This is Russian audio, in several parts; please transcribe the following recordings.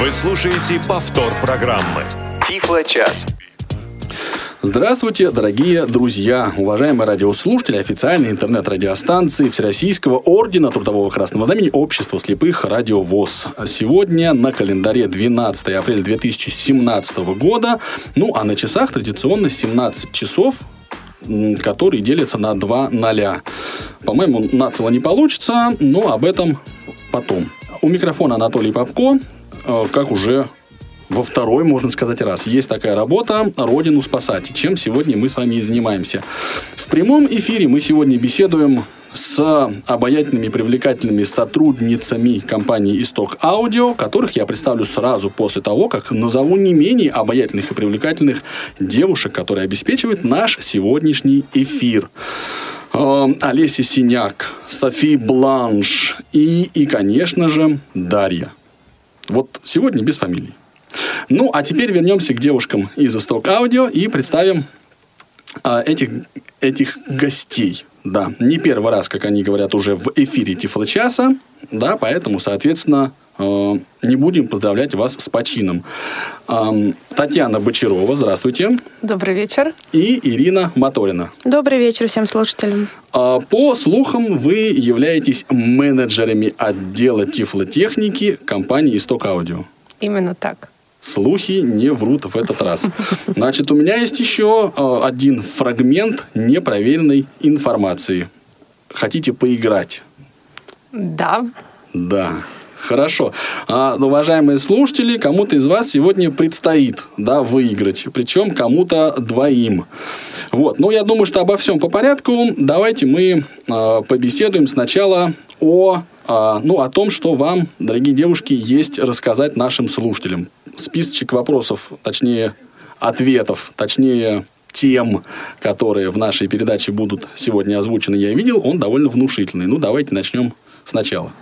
Вы слушаете повтор программы. Тифло-час. Здравствуйте, дорогие друзья, уважаемые радиослушатели официальной интернет-радиостанции Всероссийского ордена Трудового Красного Знамени Общества слепых Радио ВОЗ. Сегодня на календаре 12 апреля 2017 года, ну а на часах традиционно 17 часов которые делятся на два ноля. По-моему, нацело не получится, но об этом потом. У микрофона Анатолий Попко, как уже во второй, можно сказать, раз. Есть такая работа «Родину спасать», чем сегодня мы с вами и занимаемся. В прямом эфире мы сегодня беседуем с обаятельными, привлекательными сотрудницами компании «Исток Аудио», которых я представлю сразу после того, как назову не менее обаятельных и привлекательных девушек, которые обеспечивают наш сегодняшний эфир. Э, Олеся Синяк, Софи Бланш и, и, конечно же, Дарья. Вот сегодня без фамилий. Ну, а теперь вернемся к девушкам из «Исток Аудио» и представим а, этих, этих гостей. Да, не первый раз, как они говорят, уже в эфире Тифлочаса, да, поэтому, соответственно, не будем поздравлять вас с почином. Э, Татьяна Бочарова, здравствуйте. Добрый вечер. И Ирина Моторина. Добрый вечер всем слушателям. Э, по слухам, вы являетесь менеджерами отдела тифлотехники компании «Исток Аудио». Именно так. Слухи не врут в этот раз. Значит, у меня есть еще э, один фрагмент непроверенной информации. Хотите поиграть? Да. Да. Хорошо. А, уважаемые слушатели, кому-то из вас сегодня предстоит да, выиграть. Причем кому-то двоим. Вот. Ну, я думаю, что обо всем по порядку. Давайте мы э, побеседуем сначала о а, ну, о том, что вам, дорогие девушки, есть рассказать нашим слушателям. Списочек вопросов, точнее, ответов, точнее, тем, которые в нашей передаче будут сегодня озвучены, я видел, он довольно внушительный. Ну, давайте начнем сначала.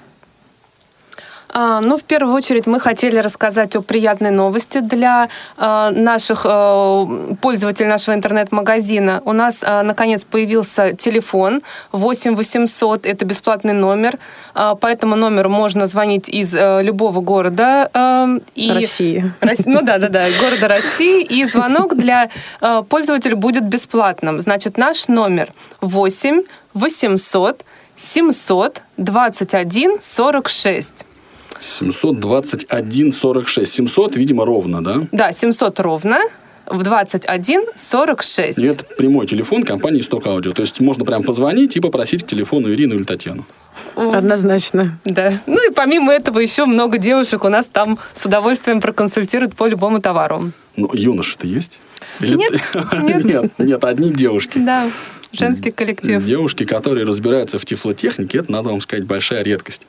А, ну, в первую очередь мы хотели рассказать о приятной новости для а, наших а, пользователей нашего интернет-магазина. У нас, наконец, появился телефон 8 800, это бесплатный номер. По этому номеру можно звонить из любого города. И... России. Ну да, да, да, города России. И звонок для пользователя будет бесплатным. Значит, наш номер 8 800 700 21 46. 721 46. 700, видимо, ровно, да? Да, 700 ровно в 21 46. И это прямой телефон компании «Сток Аудио». То есть можно прям позвонить и попросить к телефону Ирину или Татьяну. Однозначно. Да. Ну и помимо этого еще много девушек у нас там с удовольствием проконсультируют по любому товару. Ну, юноши-то есть? Или нет, нет. нет, нет, одни девушки. Да. Женский коллектив. Девушки, которые разбираются в тифлотехнике, это, надо вам сказать, большая редкость.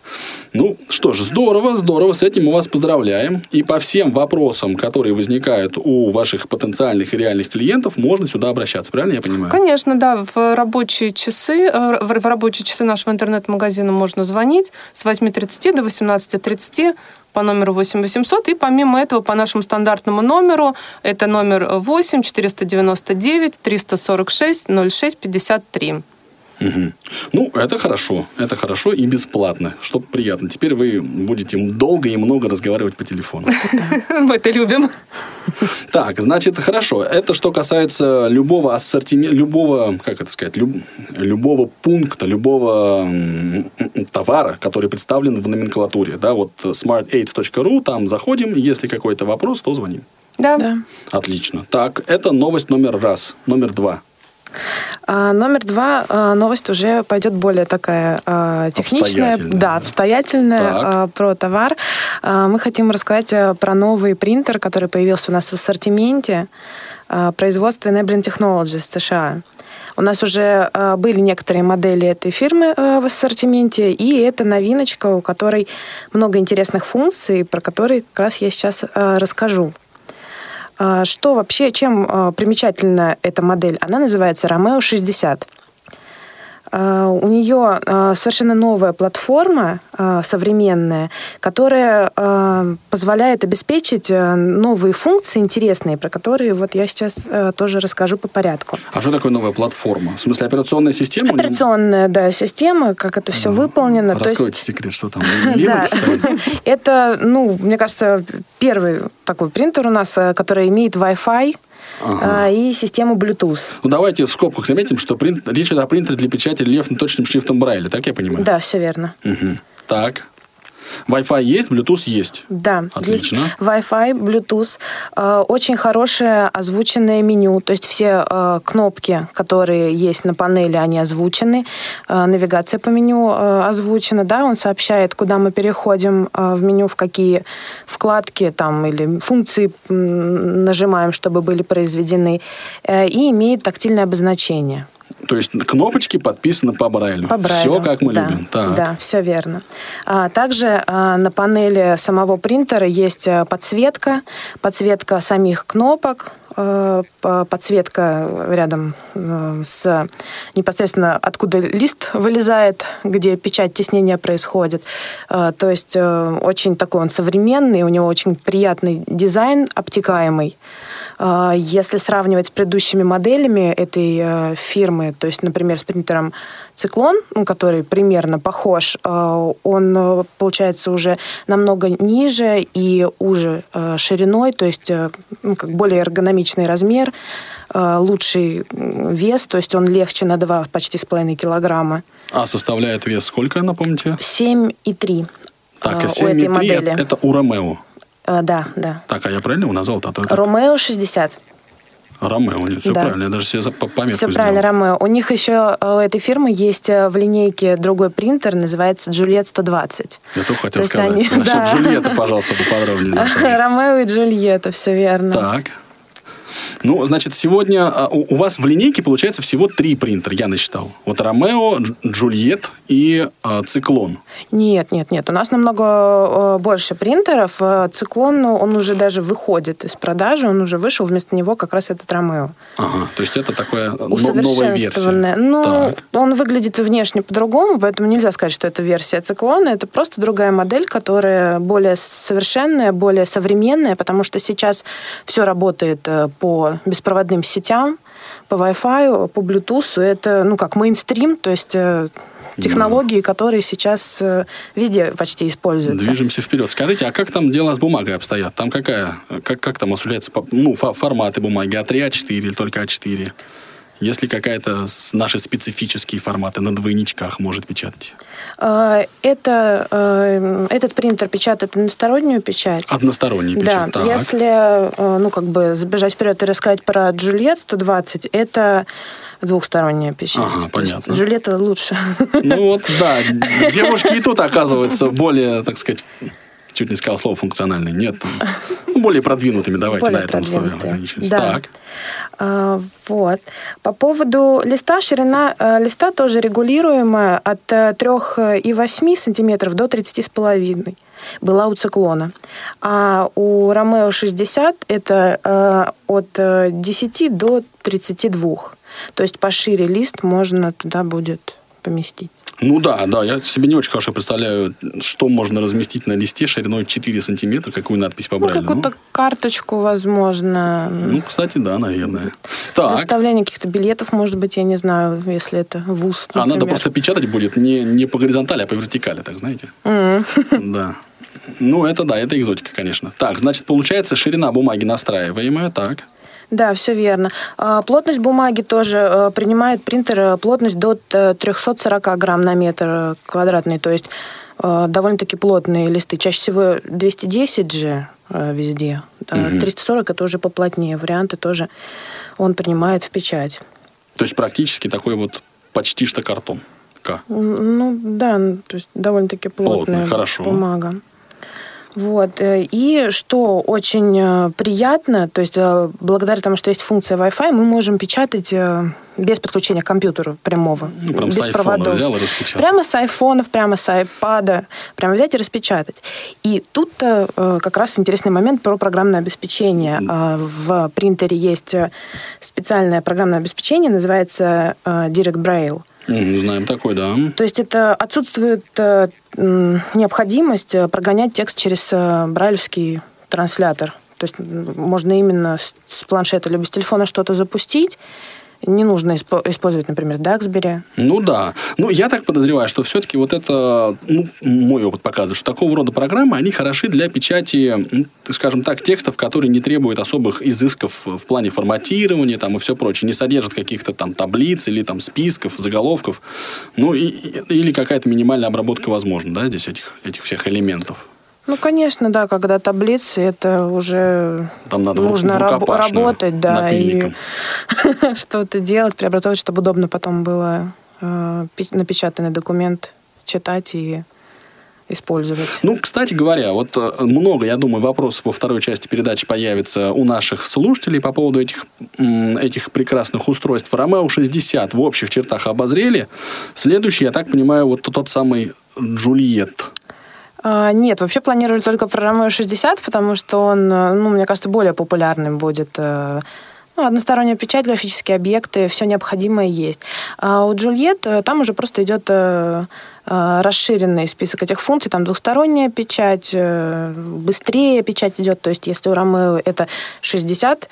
Ну, что ж, здорово, здорово, с этим мы вас поздравляем. И по всем вопросам, которые возникают у ваших потенциальных и реальных клиентов, можно сюда обращаться, правильно я понимаю? Конечно, да. В рабочие часы, э, в рабочие часы нашего интернет-магазина можно звонить с 8.30 до 18.30 по номеру 8 800. И помимо этого по нашему стандартному номеру, это номер 8 499 346 06 53. Угу. Ну, это хорошо. Это хорошо и бесплатно, что приятно. Теперь вы будете долго и много разговаривать по телефону. Мы это любим. Так, значит, хорошо. Это что касается любого ассортимента, любого, как это сказать, люб, любого пункта, любого товара, который представлен в номенклатуре. Да, вот smartaids.ru, там заходим, если какой-то вопрос, то звоним. Да. да. Отлично. Так, это новость номер раз. Номер два. А, номер два. А, новость уже пойдет более такая а, техничная. Обстоятельная. Да, обстоятельная Так. про товар. Мы хотим рассказать про новый принтер, который появился у нас в ассортименте производства Enabling Technologies США. У нас уже были некоторые модели этой фирмы в ассортименте, и это новиночка, у которой много интересных функций, про которые как раз я сейчас расскажу. А, что вообще, чем а, примечательна эта модель? Она называется Romeo 60. У нее совершенно новая платформа, современная, которая позволяет обеспечить новые функции интересные, про которые вот я сейчас тоже расскажу по порядку. А что такое новая платформа? В смысле операционная система? Операционная, да, система, как это все выполнено. Раскройте секрет, что там? Это, ну, мне кажется, первый такой принтер у нас, который имеет Wi-Fi, Ага. и систему Bluetooth. Ну, давайте в скобках заметим, что принт, речь идет о принтере для печати рельефно точным шрифтом Брайля, так я понимаю? Да, все верно. Угу. Так. Wi-Fi есть, Bluetooth есть. Да, Отлично. есть Wi-Fi, Bluetooth. Э, очень хорошее озвученное меню. То есть все э, кнопки, которые есть на панели, они озвучены. Э, навигация по меню озвучена. Да, он сообщает, куда мы переходим в меню, в какие вкладки там или функции нажимаем, чтобы были произведены. И имеет тактильное обозначение. То есть кнопочки подписаны по Брайлю. По Брайлю. Все как мы да, любим. Так. Да, все верно. А, также а, на панели самого принтера есть э, подсветка, подсветка самих кнопок, э, подсветка рядом э, с непосредственно откуда лист вылезает, где печать теснения происходит. То есть очень такой он современный, у него очень приятный дизайн, обтекаемый. А, если сравнивать с предыдущими моделями этой э, фирмы, то есть, например, с принтером Циклон, ну, который примерно похож, э, он э, получается уже намного ниже и уже шириной, то есть ну, как более эргономичный размер, лучший вес, то есть он легче на 2 почти с половиной килограмма. А составляет вес сколько, напомните? 7,3 так, а 7,3 это у Ромео. А, да, да. Так, а я правильно его назвал? А то это... Ромео 60. Ромео, нет, все да. правильно, я даже себе пометку Все правильно, Ромео. У них еще, у этой фирмы есть э, в линейке другой принтер, называется Джульет 120. Я только хотел сказать. Они... Насчет да. Джульетта, пожалуйста, поподробнее. Ромео и Джульетта, все верно. Так. Ну, значит, сегодня а, у вас в линейке получается всего три принтера, я насчитал. Вот Ромео, Джульет и э, Циклон. Нет, нет, нет. У нас намного э, больше принтеров. Э, Циклон, ну, он уже даже выходит из продажи, он уже вышел, вместо него как раз этот Ромео. Ага, то есть это такая новая версия. Ну, так. он выглядит внешне по-другому, поэтому нельзя сказать, что это версия Циклона. Это просто другая модель, которая более совершенная, более современная, потому что сейчас все работает э, по беспроводным сетям, по Wi-Fi, по Bluetooth. Это, ну, как мейнстрим, то есть технологии, которые сейчас э, везде почти используются. Движемся вперед. Скажите, а как там дела с бумагой обстоят? Там какая, как, как там осуществляется ну, форматы бумаги? А3, А4 или только А4? Если какая-то наши специфические форматы на двойничках может печатать? Э, это, э, этот принтер печатает одностороннюю печать. Одностороннюю печать, Да, так. если, ну, как бы забежать вперед и рассказать про Джульет 120, это двухсторонняя печать. Ага, понятно. Жилеты лучше. Ну вот, да. Девушки и тут оказываются более, так сказать, чуть не сказал слово функциональные. Нет. Ну, более продвинутыми, давайте более на этом слове Да. Так. А, вот. По поводу листа, ширина а, листа тоже регулируемая от 3,8 сантиметров до 30,5 была у циклона. А у Ромео 60 это а, от 10 до 32. То есть пошире лист можно туда будет поместить. Ну да, да, я себе не очень хорошо представляю, что можно разместить на листе шириной 4 сантиметра, какую надпись по Брайлю. Ну, какую-то ну. карточку, возможно. Ну, кстати, да, наверное. Так. Доставление каких-то билетов, может быть, я не знаю, если это вуз, например. А надо просто печатать будет не, не по горизонтали, а по вертикали, так знаете? Mm. Да. Ну, это да, это экзотика, конечно. Так, значит, получается ширина бумаги настраиваемая, так. Да, все верно. А, плотность бумаги тоже э, принимает принтер э, плотность до 340 э, грамм на метр квадратный, то есть довольно-таки плотные листы. Чаще всего 210 же везде. Угу. 340 это уже поплотнее. Варианты тоже он принимает в печать. То есть практически такой вот почти что картон. Ну да, то есть довольно-таки плотная Плотный, хорошо. бумага. Вот. Э, и что очень э, приятно, то есть э, благодаря тому, что есть функция Wi-Fi, мы можем печатать без подключения к компьютеру прямого. Ну, прям без с проводов. взял и распечатал. Прямо с айфонов, прямо с айпада. Прямо взять и распечатать. И тут как раз интересный момент про программное обеспечение. В принтере есть специальное программное обеспечение, называется Direct Braille. Знаем такой, да. То есть это отсутствует э, необходимость э, прогонять текст через э, брайлевский транслятор. То есть можно именно с планшета либо с телефона что-то запустить, не нужно использовать, например, Даксбери. Ну да. Ну, я так подозреваю, что все-таки вот это, ну, мой опыт показывает, что такого рода программы, они хороши для печати, ну, скажем так, текстов, которые не требуют особых изысков в плане форматирования там, и все прочее, не содержат каких-то там таблиц или там списков, заголовков, ну, и, или какая-то минимальная обработка возможна, да, здесь этих, этих всех элементов. Ну, конечно, да, когда таблицы, это уже Там надо нужно раб- работать, да, и что-то делать, преобразовывать, чтобы удобно потом было э, напечатанный документ читать и использовать. Ну, кстати говоря, вот э, много, я думаю, вопросов во второй части передачи появится у наших слушателей по поводу этих, этих прекрасных устройств. Ромео 60 в общих чертах обозрели. Следующий, я так понимаю, вот тот самый Джульет. А, нет, вообще планировали только про Ромео 60, потому что он, э, ну, мне кажется, более популярным будет. Э, ну, односторонняя печать, графические объекты, все необходимое есть. А у Джульет э, там уже просто идет расширенный список этих функций, там двухсторонняя печать, быстрее печать идет, то есть если у Ромео это 60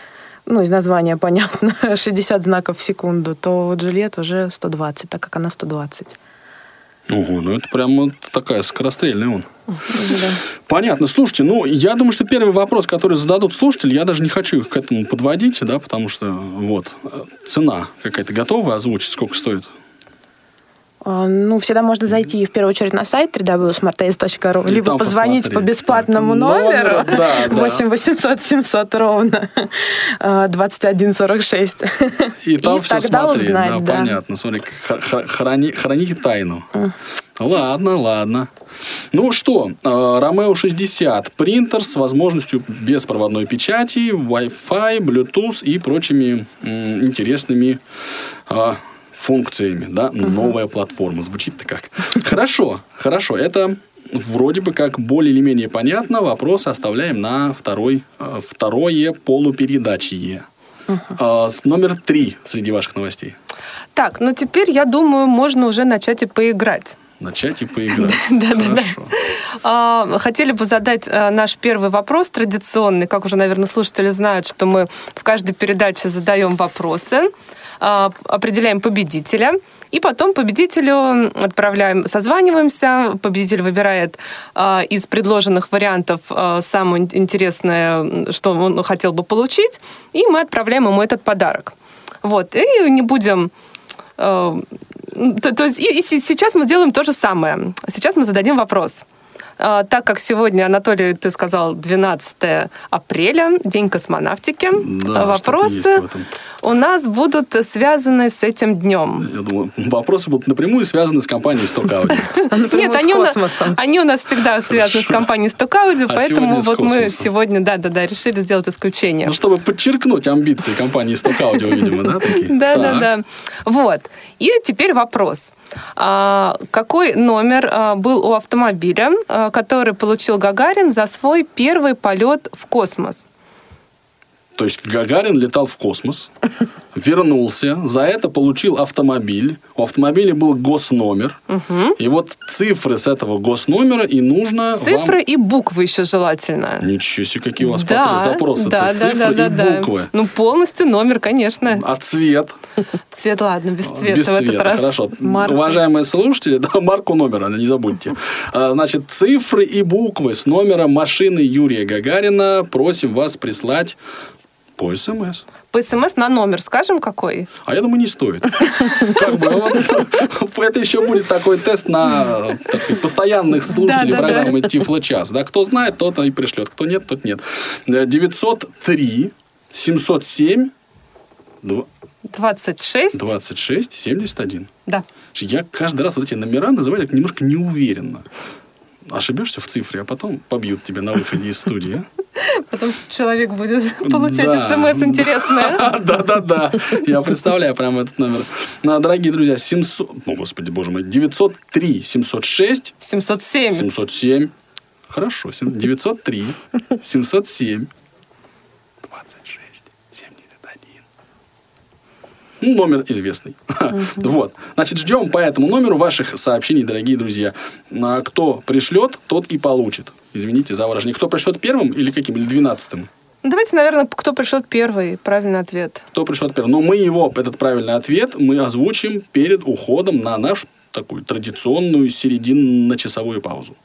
ну, из названия понятно, 60 знаков в секунду, то у Джульет уже 120, так как она 120. Ого, ну это прямо такая скорострельная он. Понятно. Слушайте, ну, я думаю, что первый вопрос, который зададут слушатели, я даже не хочу их к этому подводить, да, потому что, вот, цена какая-то готова озвучить, сколько стоит? А, ну, всегда можно зайти в первую очередь на сайт www.smartace.ru, либо позвонить по бесплатному так, номеру номер, да, 8 800 700 ровно 2146. И там И все тогда смотреть, узнать, да, да. понятно. Смотри, храни, храните тайну. Ладно, ладно. Ну что, Romeo 60 принтер с возможностью беспроводной печати, Wi-Fi, Bluetooth и прочими интересными а, функциями, да, угу. новая платформа. Звучит-то как. Хорошо, хорошо. Это вроде бы как более или менее понятно. Вопрос оставляем на второй, э, второе полупередачье. Угу. Номер три среди ваших новостей. Так, ну теперь, я думаю, можно уже начать и поиграть. Начать и поиграть. Да, да, да. Хотели бы задать э, наш первый вопрос традиционный. Как уже, наверное, слушатели знают, что мы в каждой передаче задаем вопросы. А, определяем победителя, и потом победителю отправляем, созваниваемся, победитель выбирает э, из предложенных вариантов э, самое интересное, что он хотел бы получить, и мы отправляем ему этот подарок. Вот, и не будем... Э, то, то есть и, и сейчас мы сделаем то же самое. Сейчас мы зададим вопрос. А, так как сегодня, Анатолий, ты сказал, 12 апреля, День космонавтики, да, вопросы у нас будут связаны с этим днем. Я думаю, вопросы будут напрямую связаны с компанией Stock Audio. Нет, они у, нас, они у нас всегда связаны с компанией Stock Audio, а поэтому вот мы сегодня, да-да-да, решили сделать исключение. Ну, чтобы подчеркнуть амбиции компании Audio, видимо, да? Да-да-да. Вот. И теперь вопрос. А, какой номер а, был у автомобиля, а, который получил Гагарин за свой первый полет в космос? То есть Гагарин летал в космос, вернулся, за это получил автомобиль. У автомобиля был госномер. Угу. И вот цифры с этого госномера и нужно Цифры вам... и буквы еще желательно. Ничего себе, какие у вас да, запросы. Да, да, цифры да, да, и буквы. Ну, полностью номер, конечно. А цвет? Цвет, ладно, без цвета без в цвета, раз. Хорошо. Марку. Уважаемые слушатели, да, марку номера, не забудьте. А, значит, цифры и буквы с номера машины Юрия Гагарина просим вас прислать по СМС. По СМС на номер скажем какой? А я думаю, не стоит. Как бы, это еще будет такой тест на, так сказать, постоянных слушателей программы Тифло час. Да, кто знает, тот и пришлет. Кто нет, тот нет. 903 707 26 26 71. Да. Я каждый раз вот эти номера называю немножко неуверенно ошибешься в цифре, а потом побьют тебя на выходе из студии. А? Потом человек будет получать смс интересное. Да-да-да. Я представляю прямо этот номер. Ну, дорогие друзья, 700... О, господи, боже мой. 903 706... 707. 707. Хорошо. 903 707 26 71. Ну, номер известный. Вот. Значит, ждем по этому номеру ваших сообщений, дорогие друзья. А кто пришлет, тот и получит. Извините за выражение. Кто пришлет первым или каким? Или двенадцатым? Давайте, наверное, кто пришлет первый, правильный ответ. Кто пришлет первый. Но мы его, этот правильный ответ, мы озвучим перед уходом на нашу такую традиционную серединно-часовую паузу.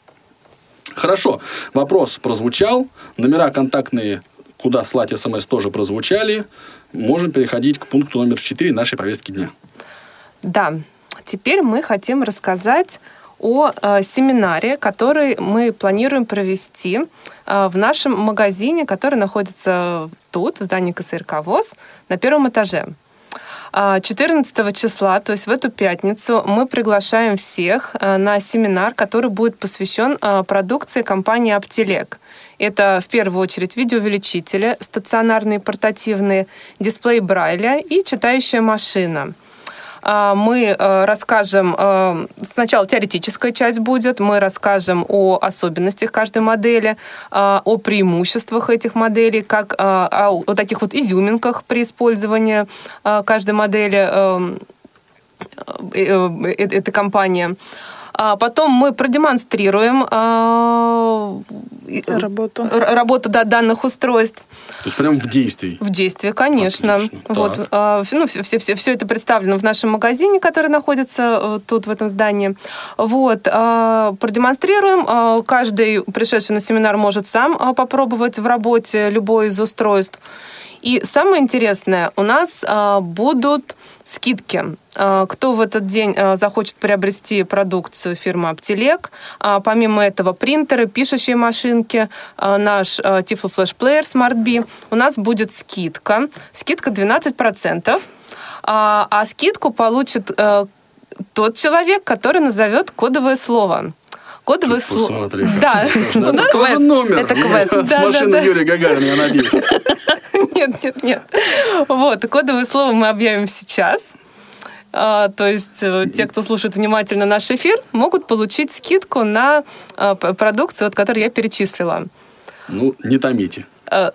Хорошо, вопрос прозвучал, номера контактные, куда слать смс, тоже прозвучали. Можем переходить к пункту номер 4 нашей повестки дня. Да, теперь мы хотим рассказать о э, семинаре, который мы планируем провести э, в нашем магазине, который находится тут, в здании КСРК ВОЗ, на первом этаже. 14 а, числа, то есть в эту пятницу, мы приглашаем всех э, на семинар, который будет посвящен э, продукции компании Аптелек. Это в первую очередь видеоувеличители, стационарные портативные, дисплей Брайля и читающая машина – а, мы э, расскажем, э, сначала теоретическая часть будет, мы расскажем о особенностях каждой модели, а, о преимуществах этих моделей, как а, о таких вот изюминках при использовании каждой модели эм, э, этой компании. А потом мы продемонстрируем а, работу, работу да, данных устройств. То есть прямо в действии? В действии, конечно. Отлично. Вот, а, ну, все, все, все это представлено в нашем магазине, который находится э, тут, в этом здании. Вот, продемонстрируем. Каждый пришедший на семинар может сам попробовать в работе любое из устройств. И самое интересное, у нас будут скидки. А, кто в этот день а, захочет приобрести продукцию фирмы Аптелек, а, помимо этого принтеры, пишущие машинки, наш Tiflo Flash Player Smart B, у нас будет скидка. Скидка 12%. А скидку получит тот человек, который назовет кодовое слово. Кодовое слово. Да. Ну, это номер. Это квест. С машины Юрия Гагарина, я надеюсь. Нет, нет, нет. Вот, кодовое слово мы объявим сейчас. А, то есть э, те, кто слушает внимательно наш эфир, могут получить скидку на а, продукцию, вот, которую я перечислила. Ну, не томите. А,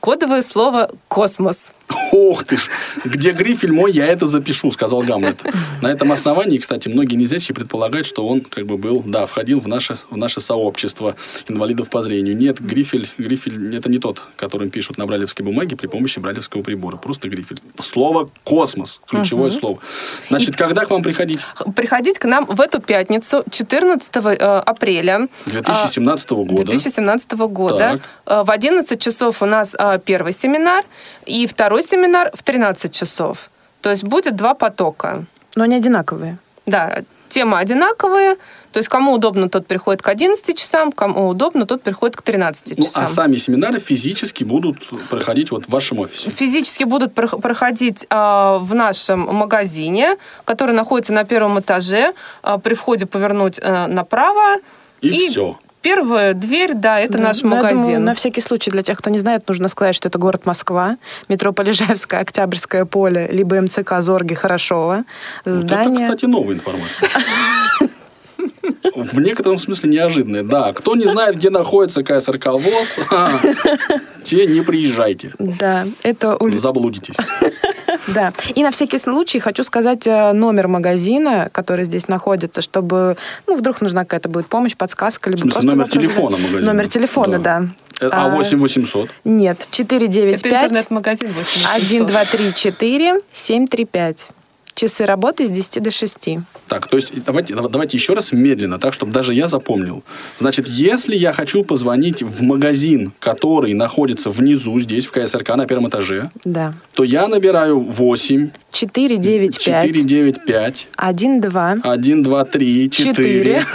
кодовое слово «космос». Ох ты ж, где грифель мой, я это запишу, сказал Гамлет. На этом основании, кстати, многие незрячие предполагают, что он как бы был, да, входил в наше, в наше сообщество инвалидов по зрению. Нет, грифель, грифель это не тот, которым пишут на бралевской бумаге при помощи бралевского прибора. Просто грифель. Слово «космос», ключевое угу. слово. Значит, И когда к вам приходить? Приходить к нам в эту пятницу, 14 э, апреля. 2017 года. 2017 года. Так. Э, в 11 часов у нас э, первый семинар, и второй семинар в 13 часов. То есть будет два потока. Но они одинаковые. Да, темы одинаковые. То есть кому удобно, тот приходит к 11 часам, кому удобно, тот приходит к 13 часам. Ну, а сами семинары физически будут проходить вот в вашем офисе? Физически будут проходить э, в нашем магазине, который находится на первом этаже. Э, при входе повернуть э, направо. И, и все первая дверь, да, это да. наш ну, магазин. Думаю, на всякий случай, для тех, кто не знает, нужно сказать, что это город Москва, метро Полежаевское, Октябрьское поле, либо МЦК Зорги Хорошова. Здание... Вот это, кстати, новая информация. В некотором смысле неожиданная. Да, кто не знает, где находится КСРК ВОЗ, те не приезжайте. Да, это... Заблудитесь. Да. И на всякий случай хочу сказать э, номер магазина, который здесь находится, чтобы, ну, вдруг нужна какая-то будет помощь, подсказка, либо В смысле, просто номер телефона магазина? Номер телефона, да. да. А 8 800? Нет, 495 Это интернет-магазин 8 800. 1234 735. Часы работы с 10 до 6. Так, то есть давайте, давайте еще раз медленно, так, чтобы даже я запомнил. Значит, если я хочу позвонить в магазин, который находится внизу, здесь, в КСРК, на первом этаже, да. то я набираю 8... 495. 495. 1, 2. 1, 2, 3, 4.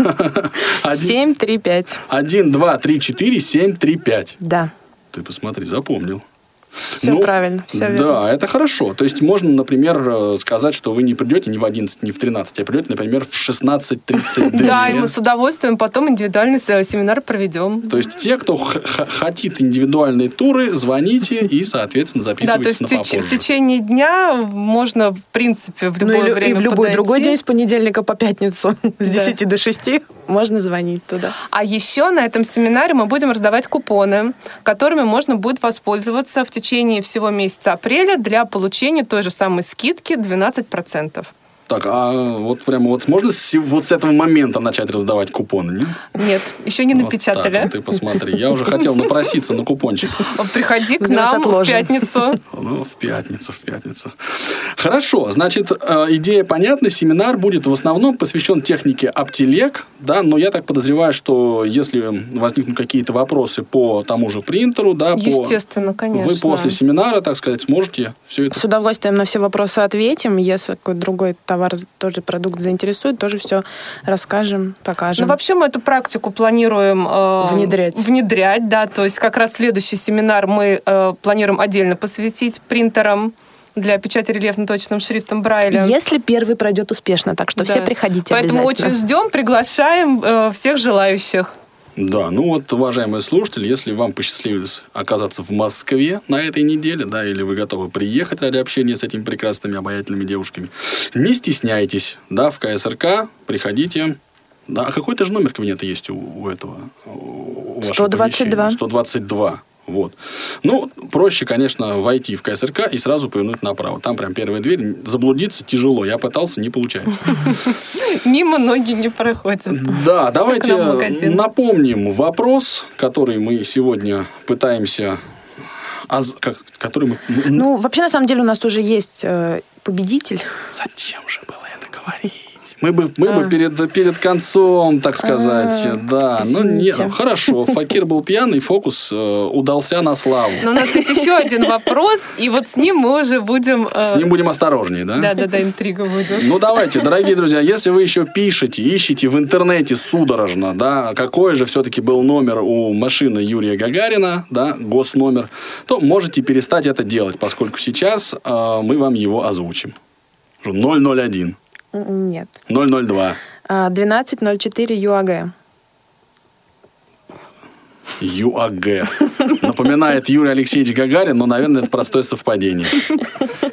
7, 3, 5. 1, 2, 3, 4, 7, 3, 5. Да. Ты посмотри, запомнил. Все ну, правильно, все верно. Да, это хорошо. То есть можно, например, э, сказать, что вы не придете не в 11, не в 13, а придете, например, в 16.30. Да, и мы с удовольствием потом индивидуальный семинар проведем. То есть те, кто хотит индивидуальные туры, звоните и, соответственно, записывайтесь на попозже. в течение дня можно, в принципе, в любое время И в любой другой день с понедельника по пятницу с 10 до 6. Можно звонить туда. А еще на этом семинаре мы будем раздавать купоны, которыми можно будет воспользоваться в течение всего месяца апреля для получения той же самой скидки 12%. Так, а вот прямо вот можно с, вот с этого момента начать раздавать купоны, нет? Нет, еще не напечатали. Вот так, ты посмотри. Я уже хотел напроситься на купончик. Приходи к нам в пятницу. Ну, в пятницу, в пятницу. Хорошо, значит, э, идея понятна. Семинар будет в основном посвящен технике Аптелек, да, но я так подозреваю, что если возникнут какие-то вопросы по тому же принтеру, да, Естественно, по... конечно. Вы после семинара, так сказать, сможете все это... С удовольствием на все вопросы ответим. Если какой-то другой товар товар, тоже продукт заинтересует, тоже все расскажем, покажем. Ну, вообще мы эту практику планируем э, внедрять. внедрять, да, то есть как раз следующий семинар мы э, планируем отдельно посвятить принтерам для печати рельефно-точным шрифтом Брайля. Если первый пройдет успешно, так что да. все приходите Поэтому очень ждем, приглашаем э, всех желающих. Да, ну вот, уважаемые слушатели, если вам посчастливилось оказаться в Москве на этой неделе, да, или вы готовы приехать ради общения с этими прекрасными, обаятельными девушками, не стесняйтесь, да, в КСРК приходите. Да, а какой-то же номер кабинета есть у, у этого? У 122. 122. Вот. Ну, проще, конечно, войти в КСРК и сразу повернуть направо. Там прям первая дверь. Заблудиться тяжело. Я пытался, не получается. Мимо ноги не проходят. Да, давайте напомним вопрос, который мы сегодня пытаемся а как, который мы... Ну, вообще, на самом деле, у нас уже есть э, победитель. Зачем же было это говорить? Мы бы, мы а. бы перед, перед концом, так сказать, а, да. Ну, не, хорошо, Факир был пьяный, фокус э, удался на славу. Но у нас есть еще один вопрос, и вот с ним мы уже будем... Э... С ним будем осторожнее, да? Да-да-да, интрига будет. Ну, давайте, дорогие друзья, если вы еще пишете, ищете в интернете судорожно, да, какой же все-таки был номер у машины Юрия Гагарина, да, госномер, то можете перестать это делать, поскольку сейчас э, мы вам его озвучим. 001. Нет. 002. 1204 ЮАГ. ЮАГ. Напоминает Юрий Алексеевич Гагарин, но, наверное, это простое совпадение.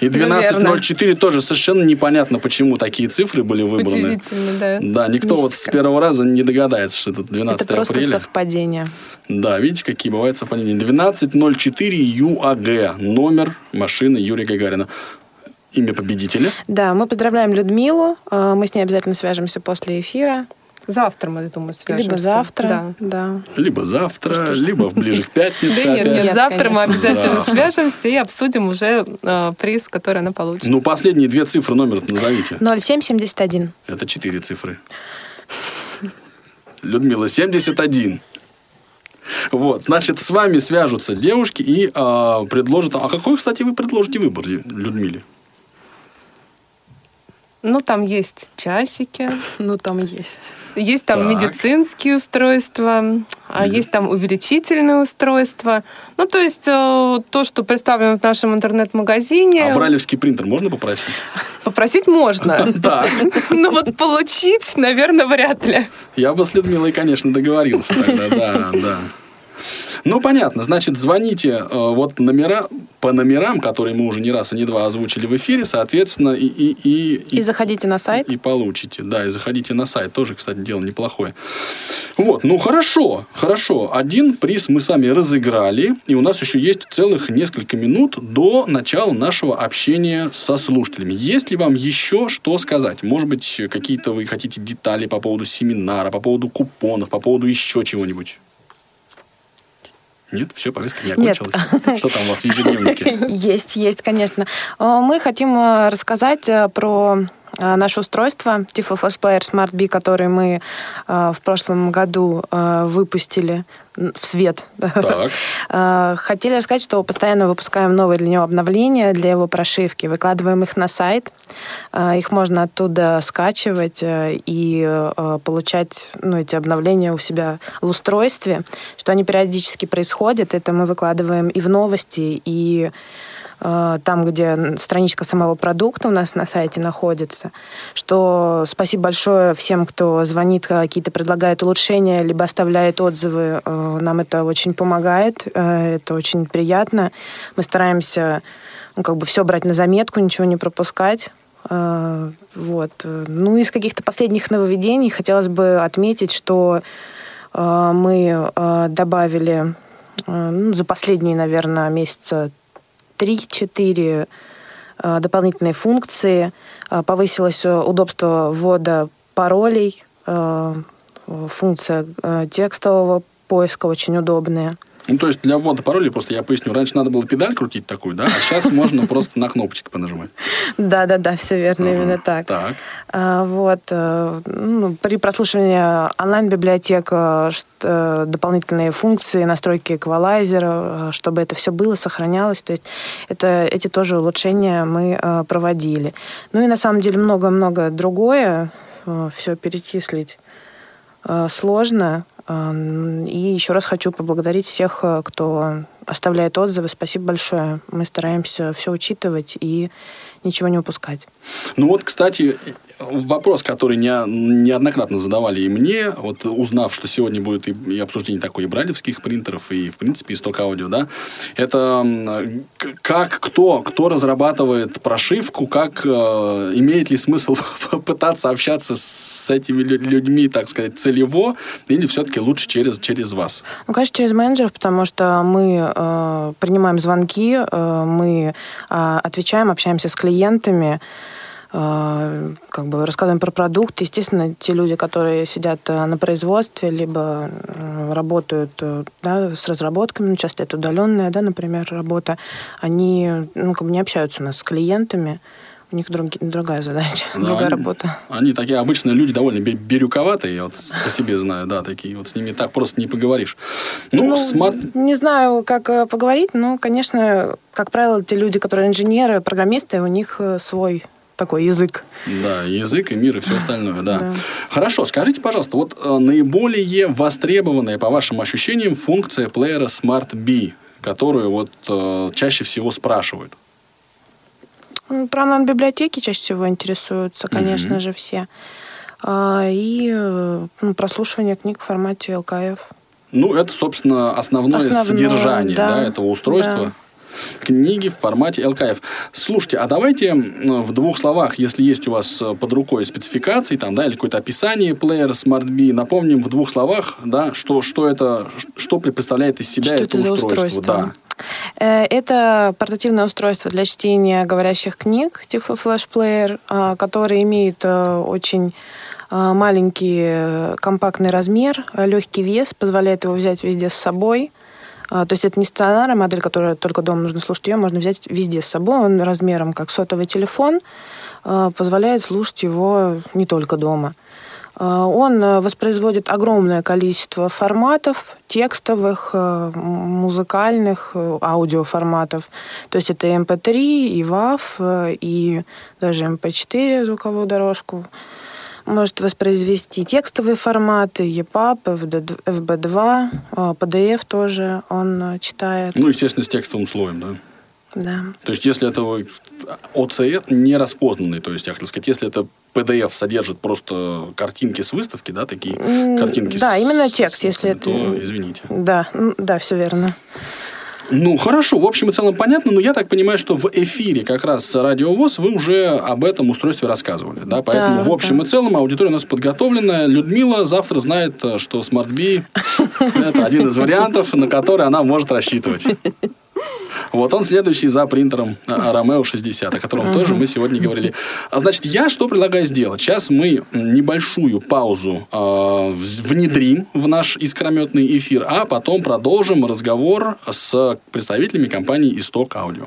И 12.04 тоже совершенно непонятно, почему такие цифры были выбраны. Удивительно, да. Да, никто Мистика. вот с первого раза не догадается, что это 12 это просто апреля. совпадение. Да, видите, какие бывают совпадения. 12.04 ЮАГ, номер машины Юрия Гагарина имя победителя. Да, мы поздравляем Людмилу. А, мы с ней обязательно свяжемся после эфира. Завтра, мы, думаю, свяжемся. Либо завтра, да. да. Либо завтра, либо ближе к пятнице Да нет, нет, завтра мы обязательно свяжемся и обсудим уже э, приз, который она получит. Ну, последние две цифры номера назовите. 0771. Это четыре цифры. Людмила, 71. Вот, значит, с вами свяжутся девушки и э, предложат... А какой, кстати, вы предложите выбор Людмиле? Ну, там есть часики. Ну, там есть. Есть там так. медицинские устройства, а Меди... есть там увеличительные устройства. Ну, то есть э, то, что представлено в нашем интернет-магазине. А брайлевский принтер можно попросить? Попросить можно. Да. Но вот получить, наверное, вряд ли. Я бы с Людмилой, конечно, договорился тогда, да, да. Ну, понятно. Значит, звоните э, вот номера, по номерам, которые мы уже не раз и не два озвучили в эфире, соответственно, и... И, и, и, и заходите на сайт. И получите, да, и заходите на сайт. Тоже, кстати, дело неплохое. Вот, ну, хорошо, хорошо. Один приз мы с вами разыграли, и у нас еще есть целых несколько минут до начала нашего общения со слушателями. Есть ли вам еще что сказать? Может быть, какие-то вы хотите детали по поводу семинара, по поводу купонов, по поводу еще чего-нибудь? Нет, все, повестка не окончилась. Нет. Что там у вас в ежедневнике? Есть, есть, конечно. Э, мы хотим э, рассказать э, про наше устройство Tiflo Flash Player Smart B, который мы в прошлом году выпустили в свет. Так. Хотели рассказать, что постоянно выпускаем новые для него обновления, для его прошивки. Выкладываем их на сайт. Их можно оттуда скачивать и получать ну, эти обновления у себя в устройстве. Что они периодически происходят, это мы выкладываем и в новости, и Э, там, где страничка самого продукта у нас на сайте находится. Что спасибо большое всем, кто звонит, какие-то предлагает улучшения, либо оставляет отзывы. Э, нам это очень помогает, э, это очень приятно. Мы стараемся ну, как бы все брать на заметку, ничего не пропускать Вот. Ну, из каких-то последних нововведений хотелось бы отметить, что мы добавили ну, за последние, наверное, месяца 3-4 дополнительные функции. Повысилось удобство ввода паролей, функция текстового поиска очень удобная. Ну, то есть для ввода паролей, просто я поясню, раньше надо было педаль крутить такую, да, а сейчас можно просто на кнопочки понажимать. Да, да, да, все верно, именно так. Так. А, вот. Э, ну, при прослушивании онлайн-библиотек э, дополнительные функции, настройки эквалайзера, э, чтобы это все было, сохранялось. То есть это, эти тоже улучшения мы проводили. Ну и на самом деле много-много другое. Все перечислить сложно. И еще раз хочу поблагодарить всех, э, кто оставляет отзывы. Спасибо большое. Мы стараемся все учитывать и ничего не упускать. Ну вот, кстати, вопрос, который не, неоднократно задавали и мне, вот узнав, что сегодня будет и, и обсуждение такой и брайлевских принтеров, и, в принципе, исток аудио, да, это как, кто, кто разрабатывает прошивку, как, э, имеет ли смысл пытаться общаться с этими людьми, так сказать, целево, или все-таки лучше через, через вас? Ну, конечно, через менеджеров, потому что мы э, принимаем звонки, э, мы э, отвечаем, общаемся с клиентами, как бы рассказываем про продукт. Естественно, те люди, которые сидят э, на производстве, либо э, работают э, да, с разработками, ну, часто это удаленная, да, например, работа, они ну, как бы не общаются у нас с клиентами, у них друг, другая задача, да, другая они, работа. Они такие обычные люди, довольно бирюковатые, я вот по себе знаю, да, такие. Вот с ними так просто не поговоришь. Ну, ну смарт... Не знаю, как поговорить, но, конечно, как правило, те люди, которые инженеры, программисты, у них свой такой язык. Да, язык и мир и все остальное, да. да. Хорошо, скажите, пожалуйста, вот э, наиболее востребованная, по вашим ощущениям, функция плеера Smart B, которую вот э, чаще всего спрашивают? Про онлайн-библиотеки чаще всего интересуются, конечно же, все. А, и э, ну, прослушивание книг в формате LKF. Ну, это, собственно, основное, основное содержание да, да, этого устройства. Да книги в формате LKF. Слушайте, а давайте в двух словах, если есть у вас э, под рукой спецификации, там, да, или какое-то описание плеера SmartBee, напомним в двух словах, да, что, что это, что представляет из себя что это, это устройство. устройство. Да. Э, это портативное устройство для чтения говорящих книг, Tiflo Flash Player, а, который имеет э, очень маленький компактный размер, легкий вес, позволяет его взять везде с собой. А, то есть это не стационарная модель, которая только дома нужно слушать ее, можно взять везде с собой. Он размером как сотовый телефон, а, позволяет слушать его не только дома. А, он э, воспроизводит огромное количество форматов, текстовых, э, музыкальных, э, аудиоформатов. То есть это MP3, и WAV, и даже MP4 звуковую дорожку может воспроизвести текстовые форматы, EPUB, FB2, PDF тоже он читает. Ну, естественно, с текстовым слоем, да? Да. То есть, если это OCR не распознанный, то есть, я хотел сказать, если это PDF содержит просто картинки с выставки, да, такие картинки Да, с, именно текст, если то, это... извините. Да, да, все верно. Ну, хорошо, в общем и целом понятно, но я так понимаю, что в эфире как раз Радио ВОЗ вы уже об этом устройстве рассказывали, да? Поэтому да, в общем да. и целом аудитория у нас подготовлена. Людмила завтра знает, что Smart Bee – это один из вариантов, на который она может рассчитывать. Вот он следующий за принтером Romeo 60, о котором тоже мы сегодня говорили. А, значит, я что предлагаю сделать? Сейчас мы небольшую паузу э, внедрим в наш искрометный эфир, а потом продолжим разговор с представителями компании Исток Аудио.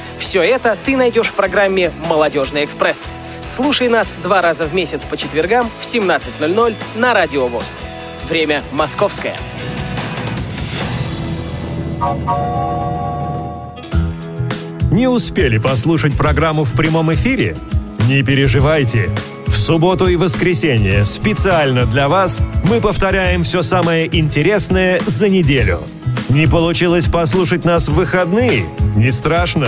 Все это ты найдешь в программе «Молодежный экспресс». Слушай нас два раза в месяц по четвергам в 17.00 на Радио ВОЗ. Время московское. Не успели послушать программу в прямом эфире? Не переживайте. В субботу и воскресенье специально для вас мы повторяем все самое интересное за неделю. Не получилось послушать нас в выходные? Не страшно.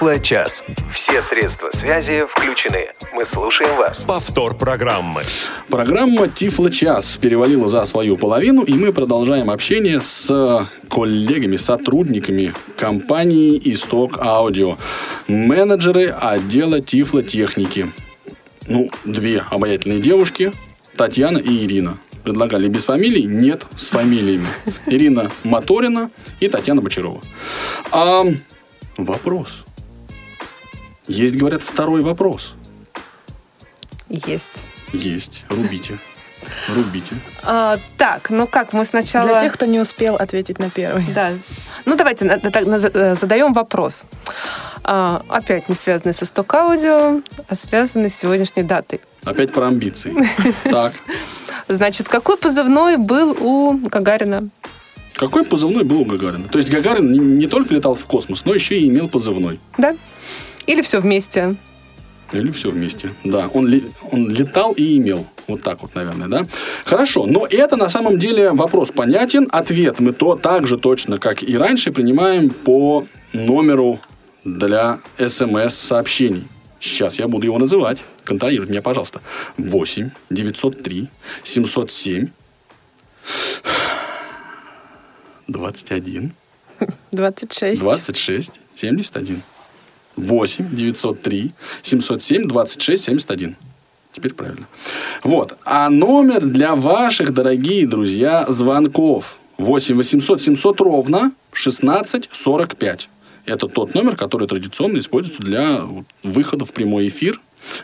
Тифло-час. Все средства связи включены. Мы слушаем вас. Повтор программы. Программа Тифло-час перевалила за свою половину, и мы продолжаем общение с коллегами, сотрудниками компании «Исток Аудио». Менеджеры отдела Тифлотехники. Ну, две обаятельные девушки, Татьяна и Ирина. Предлагали без фамилий? Нет, с фамилиями. Ирина Моторина и Татьяна Бочарова. А вопрос. Есть, говорят, второй вопрос. Есть. Есть. Рубите. Рубите. А, так, ну как, мы сначала... Для тех, кто не успел ответить на первый. Да. Ну, давайте на- на- на- за- задаем вопрос. А, опять не связанный со сток аудио, а связанный с сегодняшней датой. Опять про амбиции. Так. Значит, какой позывной был у Гагарина? Какой позывной был у Гагарина? То есть Гагарин не только летал в космос, но еще и имел позывной. Да? Или все вместе? Или все вместе. Да, он, он летал и имел. Вот так вот, наверное, да? Хорошо, но это на самом деле вопрос понятен. Ответ мы то так же точно, как и раньше, принимаем по номеру для смс-сообщений. Сейчас я буду его называть. Контролируйте меня, пожалуйста. 8 903 707 21 26. 26 71. 8 903 707 26 71. Теперь правильно. Вот. А номер для ваших, дорогие друзья, звонков 8 800 700 ровно 16 45. Это тот номер, который традиционно используется для выхода в прямой эфир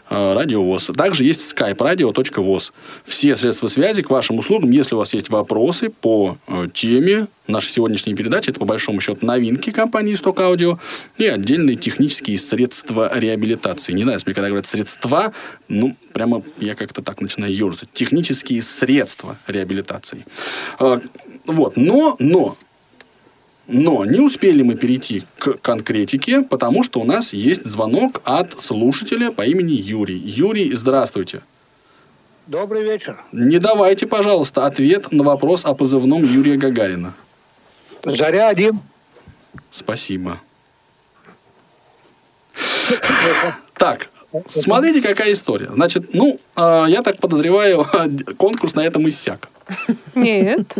Радио ВОЗ. Также есть skype radio.voz. Все средства связи к вашим услугам. Если у вас есть вопросы по э, теме нашей сегодняшней передачи, это по большому счету новинки компании «Исток Аудио» и отдельные технические средства реабилитации. Не нравится мне, когда говорят «средства», ну, прямо я как-то так начинаю ежиться. Технические средства реабилитации. Э, Вот. Но, но, но не успели мы перейти к конкретике, потому что у нас есть звонок от слушателя по имени Юрий. Юрий, здравствуйте. Добрый вечер. Не давайте, пожалуйста, ответ на вопрос о позывном Юрия Гагарина. Заря один. Спасибо. Так, смотрите, какая история. Значит, ну, э, я так подозреваю, конкурс на этом иссяк. Нет.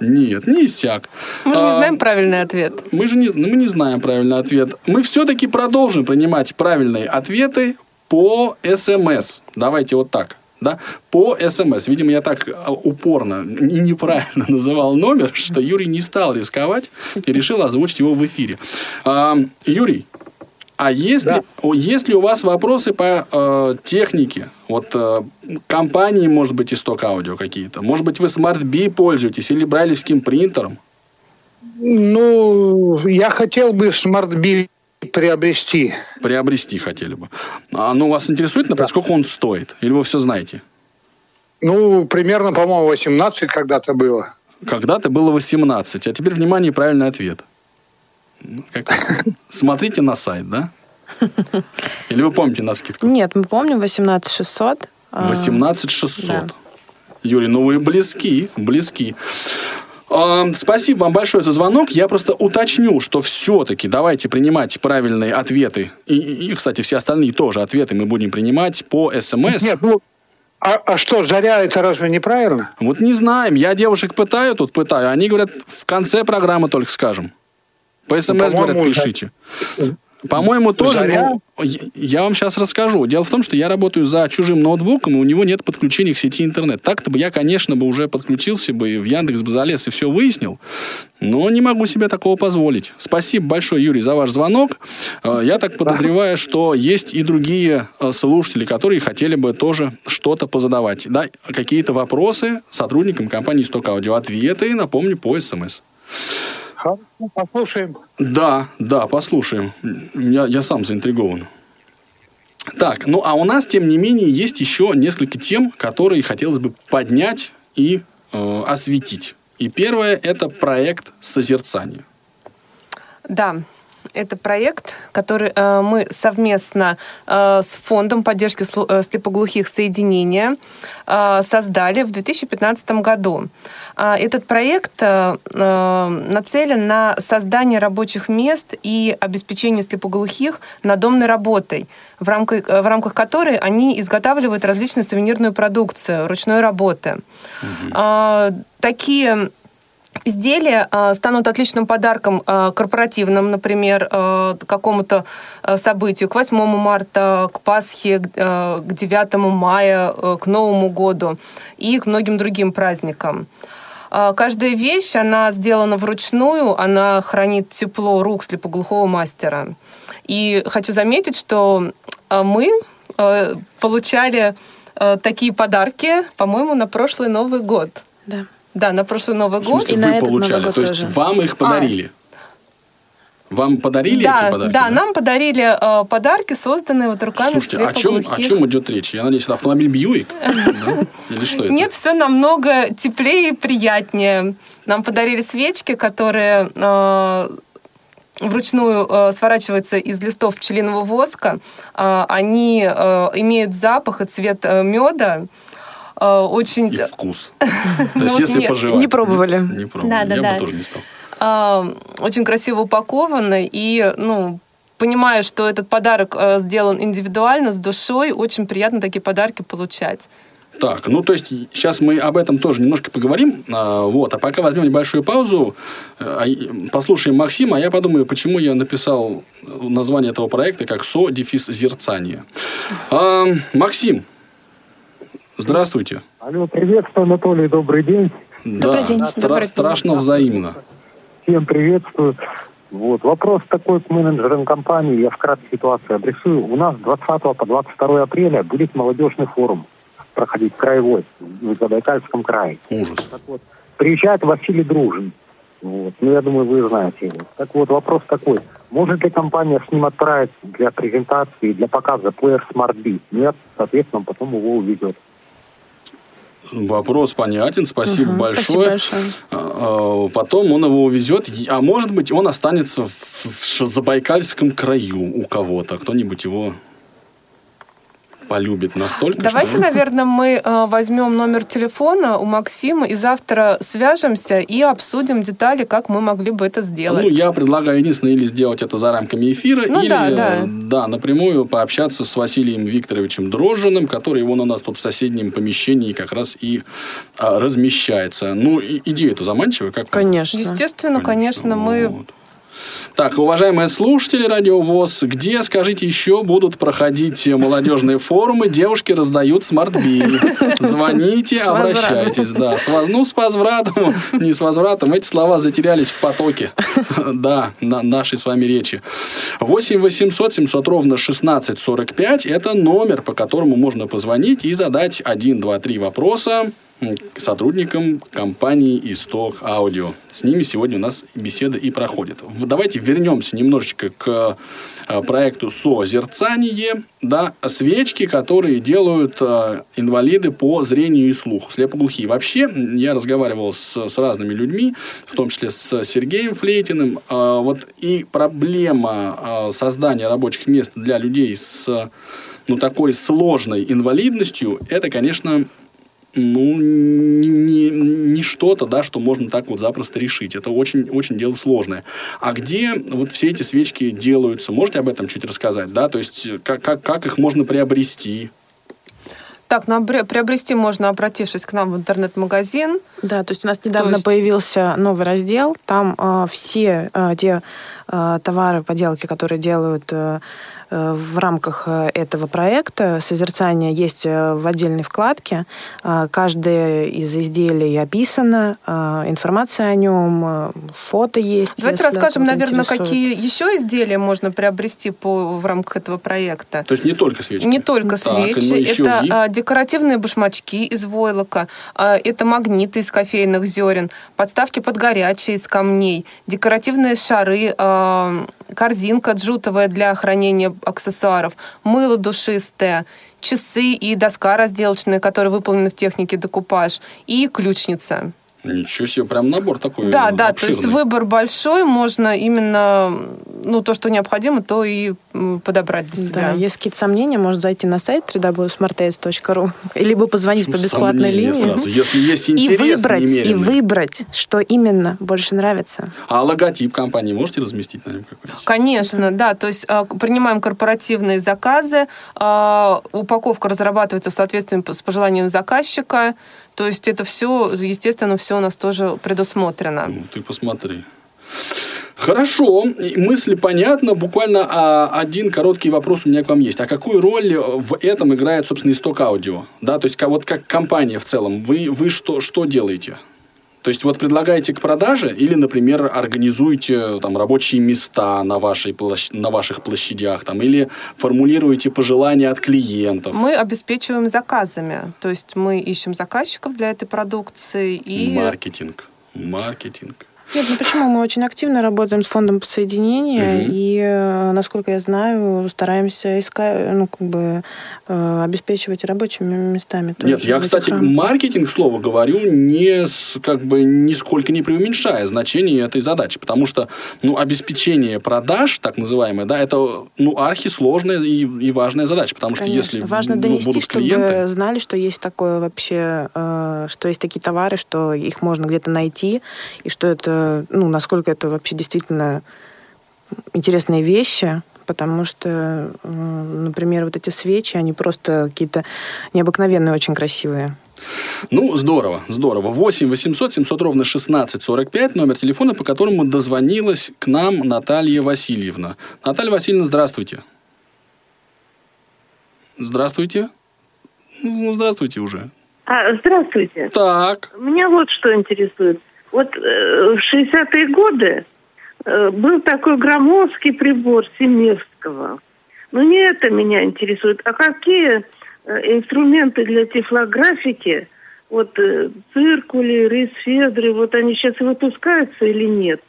Нет, не иссяк. Мы же не А, знаем правильный ответ. Мы же не, ну, мы не знаем правильный ответ. Мы все-таки продолжим принимать правильные ответы по СМС. Давайте вот так. Да? По СМС. Видимо, я так а, упорно и неправильно называл номер, что Юрий не стал рисковать и решил озвучить его в эфире. А, Юрий, а есть, Да. ли, о, есть ли у вас вопросы по э, технике? Вот э, компании, может быть, исток аудио какие-то? Может быть, вы Smart Bee пользуетесь или брайлевским принтером? Ну, я хотел бы Smart Bee приобрести. приобрести хотели бы. А, ну, вас интересует, например, сколько он стоит? Или вы все знаете? Ну, примерно, по-моему, 18 когда-то было. Когда-то было 18, а теперь, внимание, правильный ответ. Ну, как вы Смотрите на сайт, да? Или вы помните на скидку? Нет, мы помним 18 600. а, 18 600. да. Юрий, ну вы близки, близки. А, Спасибо вам большое за звонок. Я просто уточню, что все-таки давайте принимать правильные ответы. И, и, кстати, все остальные тоже ответы мы будем принимать по СМС. Нет, ну, а, а что, заря это разве неправильно? Вот не знаем. Я девушек пытаю, тут пытаю. Они говорят, в конце программы только скажем. По СМС, по-моему, говорят, да. пишите. По-моему, тоже. Заря? ну, я- вам сейчас расскажу. Дело в том, что я работаю за чужим ноутбуком, и у него нет подключения к сети интернет. Так-то бы я, конечно, бы уже подключился бы и в Яндекс бы залез и все выяснил. Но не могу себе такого позволить. Спасибо большое, Юрий, за ваш звонок. Э, Я так подозреваю, что есть и другие э, слушатели, которые хотели бы тоже что-то позадавать. Да, какие-то вопросы сотрудникам компании «Исток Аудио». Ответы, напомню, по СМС. Хорошо, Послушаем. Да, да, послушаем. Я, я сам заинтригован. Так, ну а у нас, тем не менее, есть еще несколько тем, которые хотелось бы поднять и э, осветить. И первое – это проект созерцания. Да, это проект, который э, мы совместно э, с Фондом поддержки э, слепоглухих соединения создали в 2015 году. А Этот проект нацелен на создание рабочих мест и обеспечение слепоглухих надомной работой, в рамках, в рамках которой они изготавливают различную сувенирную продукцию ручной работы. А, Такие Изделия э, станут отличным подарком э, корпоративным, например, э, какому-то событию, к 8 марта, к Пасхе, к, э, к 9 мая, к Новому году и к многим другим праздникам. Каждая вещь, она сделана вручную, она хранит тепло рук слепоглухого мастера. И хочу заметить, что мы получали такие подарки, по-моему, на прошлый Новый год. Да. Да, на прошлый Новый В год. смысле, И на вы этот получали, Новый год то есть тоже. вам их подарили? Вам подарили да, эти подарки? да, нам подарили э, подарки, созданные вот руками Слушайте, о чем, о чем идет речь? Я надеюсь, это автомобиль Бьюик? Да? Или что это? Нет, все намного теплее и приятнее. Нам подарили свечки, которые э, вручную э, сворачиваются из листов пчелиного воска. Э, они э, имеют запах и цвет э, меда. Э, очень И вкус. Ну То есть, вот если нет, пожевать. не пробовали. Не пробовали. Да, да, Я да. бы тоже не стал. э, очень красиво упакованы и, ну, понимая, что этот подарок э, сделан индивидуально, с душой, очень приятно такие подарки получать. Так, ну то есть сейчас мы об этом тоже немножко поговорим. А, вот, а пока возьмем небольшую паузу, э, а, послушаем Максима, а я подумаю, почему я написал название этого проекта как СО дефис зерцание. А, Максим, здравствуйте. Алло, приветствую, Анатолий, добрый день. да, день, стра- добрый день. страшно взаимно. Всем приветствую. Вот. Вопрос такой к менеджерам компании. Я вкратце ситуацию обрисую. У нас с 20 по 22 апреля будет молодежный форум проходить краевой в Забайкальском крае. Ужас. Так вот, приезжает Василий Дружин. Вот. Ну, я думаю, вы знаете его. Так вот, вопрос такой. Может ли компания с ним отправить для презентации, для показа плеер Smart Beat? Нет, соответственно, он потом его уведет. Вопрос понятен, спасибо Мгм, большое. спасибо большое. А, а, Потом он его увезет, а может быть, он останется в Забайкальском краю у кого-то. Кто-нибудь его полюбит настолько, Давайте, что... наверное, мы э, возьмем номер телефона у Максима и завтра свяжемся и обсудим детали, как мы могли бы это сделать. Ну, я предлагаю единственное, или сделать это за рамками эфира, Ну или да, да. э, да, напрямую пообщаться с Василием Викторовичем Дрожжиным, который вон у нас тут в соседнем помещении как раз и а, размещается. Ну, идея-то заманчивая, как? Конечно. Естественно, конечно, мы... Вот. Так, уважаемые слушатели Радио ВОЗ, где, скажите, еще будут проходить молодежные форумы? Девушки раздают Smart Bee. Звоните, С обращайтесь. Да, с ну, с возвратом, не с возвратом. Эти слова затерялись в потоке. Да, на нашей с вами речи. 8 800 700 ровно 1645 – это номер, по которому можно позвонить и задать 1, 2, 3 вопроса м, к сотрудникам компании «Исток Аудио». С ними сегодня у нас беседа и проходит. Давайте вернемся немножечко к э, проекту «Созерцание». Да, свечки, которые делают э, инвалиды по зрению и слуху, слепоглухие. Вообще, я разговаривал с, с разными людьми, в том числе с Сергеем Флейтиным. Э, вот и проблема создания рабочих мест для людей с ну, такой сложной инвалидностью, это, конечно, ну, не, не- не что-то, да, что можно так вот запросто решить. Это очень, очень дело сложное. А где вот все эти свечки делаются? Можете об этом чуть рассказать, да? То есть, как, как, как их можно приобрести? Так, ну, обре- приобрести можно, обратившись к нам в интернет-магазин. Да, то есть у нас недавно есть- появился новый раздел. Там э, все э, те э, товары, поделки, которые делают э, в рамках э, этого проекта созерцания есть э, в отдельной вкладке. Э, Каждое из изделий описано, э, информация о нем, э, фото есть. Давайте если расскажем, наверное, интересует. какие еще изделия можно приобрести по, в рамках этого проекта. То есть не только свечки. Не только Так, свечи, но еще это и- а, декоративные башмачки из войлока, а, это магниты из кофейных зерен, подставки под горячие из камней, декоративные шары, а, корзинка джутовая для хранения аксессуаров, мыло душистое, часы и доска разделочная, которая выполнена в технике декупаж, и ключница. Ничего себе, прям набор такой Да, да, то есть обширный. выбор большой, можно именно ну, то, что необходимо, то и подобрать для себя. Да, если какие-то сомнения, можно зайти на сайт www.smartace.ru либо позвонить по Почему бесплатной сомнения линии. сразу? Если есть И интерес выбрать, и немеренный. выбрать, что именно больше нравится. А логотип компании можете разместить на нем какой-нибудь? Конечно, да. То есть а, принимаем корпоративные заказы, а, упаковка разрабатывается в соответствии с пожеланием заказчика. То есть это все, естественно, все у нас тоже предусмотрено. Ну, ты посмотри. Хорошо, мысли понятна. Буквально а, один короткий вопрос у меня к вам есть. А какую роль в этом играет, собственно, исток аудио? Да, то есть, вот как компания в целом, вы, вы что, что делаете? То есть, вот предлагаете к продаже или, например, организуете там, рабочие места на, вашей площ- на ваших площадях, там, или формулируете пожелания от клиентов? Мы обеспечиваем заказами. То есть мы ищем заказчиков для этой продукции и Маркетинг. Маркетинг. Нет, ну почему? Мы очень активно работаем с фондом подсоединения, Мгм. и, э, насколько я знаю, стараемся искать, ну, как бы, э, обеспечивать рабочими местами. тоже Нет, я, кстати, рамках. маркетинг, слово говорю, не как бы нисколько не преуменьшая значение этой задачи, потому что, ну, обеспечение продаж, так называемое, да, это, ну, архисложная и, и важная задача, потому что Конечно. если Важно ну, донести, будут чтобы клиенты, знали, что есть такое вообще, э, что есть такие товары, что их можно где-то найти, и что это, ну, насколько это вообще действительно интересные вещи, потому что, например, вот эти свечи, они просто какие-то необыкновенные, очень красивые. ну, здорово, здорово. 8 800 700 ровно 16 45, номер телефона, по которому дозвонилась к нам Наталья Васильевна. Наталья Васильевна, здравствуйте. Здравствуйте. Ну, здравствуйте уже. А, здравствуйте. Так. Меня вот что интересует. Вот э, в 60-е годы э, был такой громоздкий прибор Семевского. Но не это меня интересует, а какие э, инструменты для тифлографики, вот э, циркули, рейсфедры, вот они сейчас выпускаются или нет?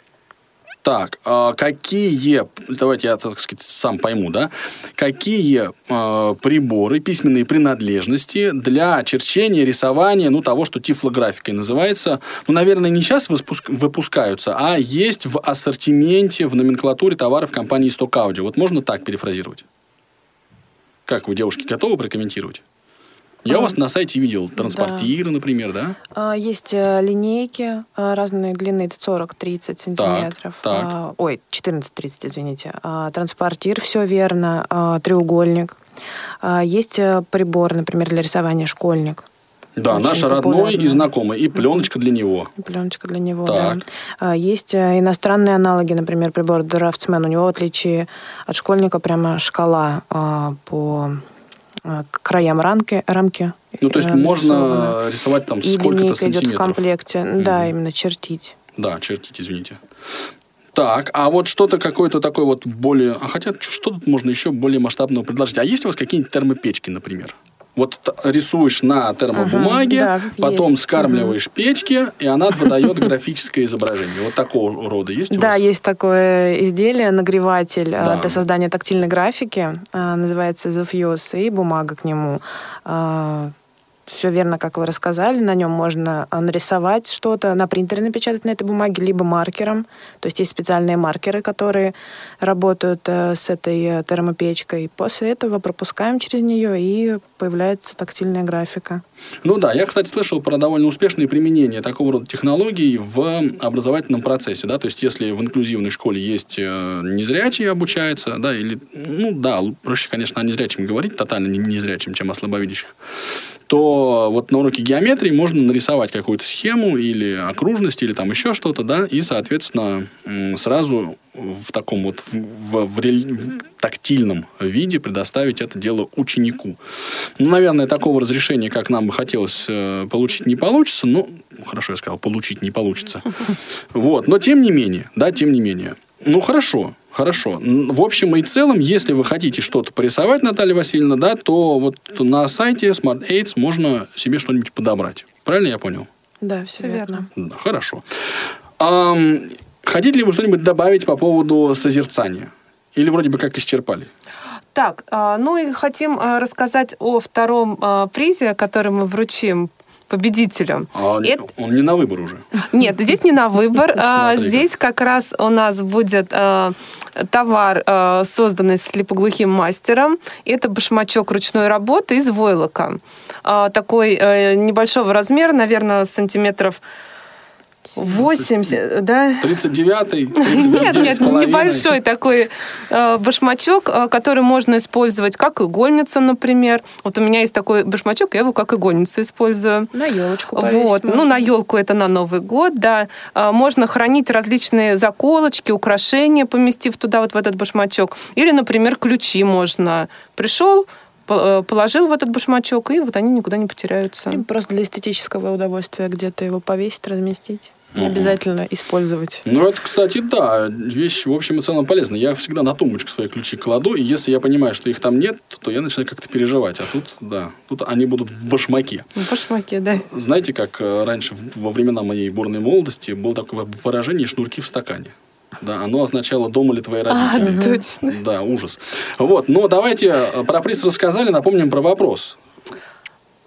Так, а какие, давайте я, так сказать, сам пойму, да, какие э, приборы, письменные принадлежности для черчения, рисования, ну, того, что тифлографикой называется, ну, наверное, не сейчас выпуск- выпускаются, а есть в ассортименте, в номенклатуре товаров компании Stock Audio. Вот можно так перефразировать? Как вы, девушки, готовы прокомментировать? Я у вас на сайте видел транспортиры, например, да? А, Есть э, линейки э, разной длины, это 40-30 сантиметров. так. А, Ой, 14-30, извините. А, Транспортир, все верно. А, Треугольник. А, Есть э, прибор, например, для рисования школьник. Да, Очень наш родной популярно. и знакомый, и пленочка для него. Пленочка для него, Так. да. А, Есть э, иностранные аналоги, например, прибор Draftsman. У него, в отличие от школьника, прямо шкала а, по а, к краям рамки. рамки Ну, то есть э, можно рисовать там сколько-то линейка идет в сантиметров. комплекте. Да, именно чертить. Да, чертить, извините. Так, а вот что-то какое-то такое вот более... А хотя, что тут можно еще более масштабного предложить? А есть у вас какие-нибудь термопечки, например? Вот рисуешь на термобумаге, Ага, да, потом есть. скармливаешь печке, и она выдает графическое изображение. Вот такого рода есть у Да, вас? есть такое изделие, нагреватель а, Да. для создания тактильной графики. а, Называется Zofuse, и бумага к нему. Все верно, как вы рассказали. На нем можно нарисовать что-то, на принтере напечатать на этой бумаге, либо маркером. То есть есть специальные маркеры, которые работают э, с этой э, термопечкой. После этого пропускаем через нее, и появляется тактильная графика. Ну да, я, кстати, слышал про довольно успешные применения такого рода технологий в образовательном процессе, да, то есть если в инклюзивной школе есть э, незрячие обучаются, да, или, ну да, проще, конечно, о незрячем говорить, тотально не- незрячим, чем о слабовидящих. То вот на уроке геометрии можно нарисовать какую-то схему или окружность, или там еще что-то, да, и, соответственно, сразу в таком вот в, в- в в тактильном виде предоставить это дело ученику. Ну, наверное, такого разрешения, как нам бы хотелось э, получить, не получится. Ну, хорошо, я сказал, получить не получится. Вот, но тем не менее, да, тем не менее. Ну, хорошо, хорошо. В общем и целом, если вы хотите что-то порисовать, Наталья Васильевна, да, то вот на сайте Smart Aids можно себе что-нибудь подобрать. Правильно я понял? Да, все, верно. верно. Да, хорошо. Ам, хотите ли вы что-нибудь добавить по поводу созерцания? Или вроде бы как исчерпали? Так, а, ну и хотим а, рассказать о втором а, призе, который мы вручим победителю. А он, Это- он не на выбор уже. Нет, здесь не на выбор. А. Здесь как раз у нас будет а, товар, а, созданный слепоглухим мастером. Это башмачок ручной работы из войлока. Такой э, небольшого размера, наверное, сантиметров 80, да? 39-й, 39 Нет, нет, небольшой такой э, башмачок, э, который можно использовать как игольницу, например. Вот у меня есть такой башмачок, я его как игольницу использую. На елочку Вот, ну на елку это на Новый год, да. А, Можно хранить различные заколочки, украшения, поместив туда вот в этот башмачок. Или, например, ключи можно. Пришел, э, положил в этот башмачок, и вот они никуда не потеряются. Просто для эстетического удовольствия где-то его повесить, разместить. Не Мгм. обязательно использовать. Ну, это, кстати, да, вещь, в общем и целом полезная. Я всегда на тумбочку свои ключи кладу, и если я понимаю, что их там нет, то я начинаю как-то переживать. А тут, да, тут они будут в башмаке. В башмаке, да. Знаете, как э, раньше, в- во времена моей бурной молодости, было такое выражение «шнурки в стакане». Да, оно означало «дома ли твои родители». А, точно. Да, ужас. Вот, но давайте э, про приз рассказали, напомним про вопрос.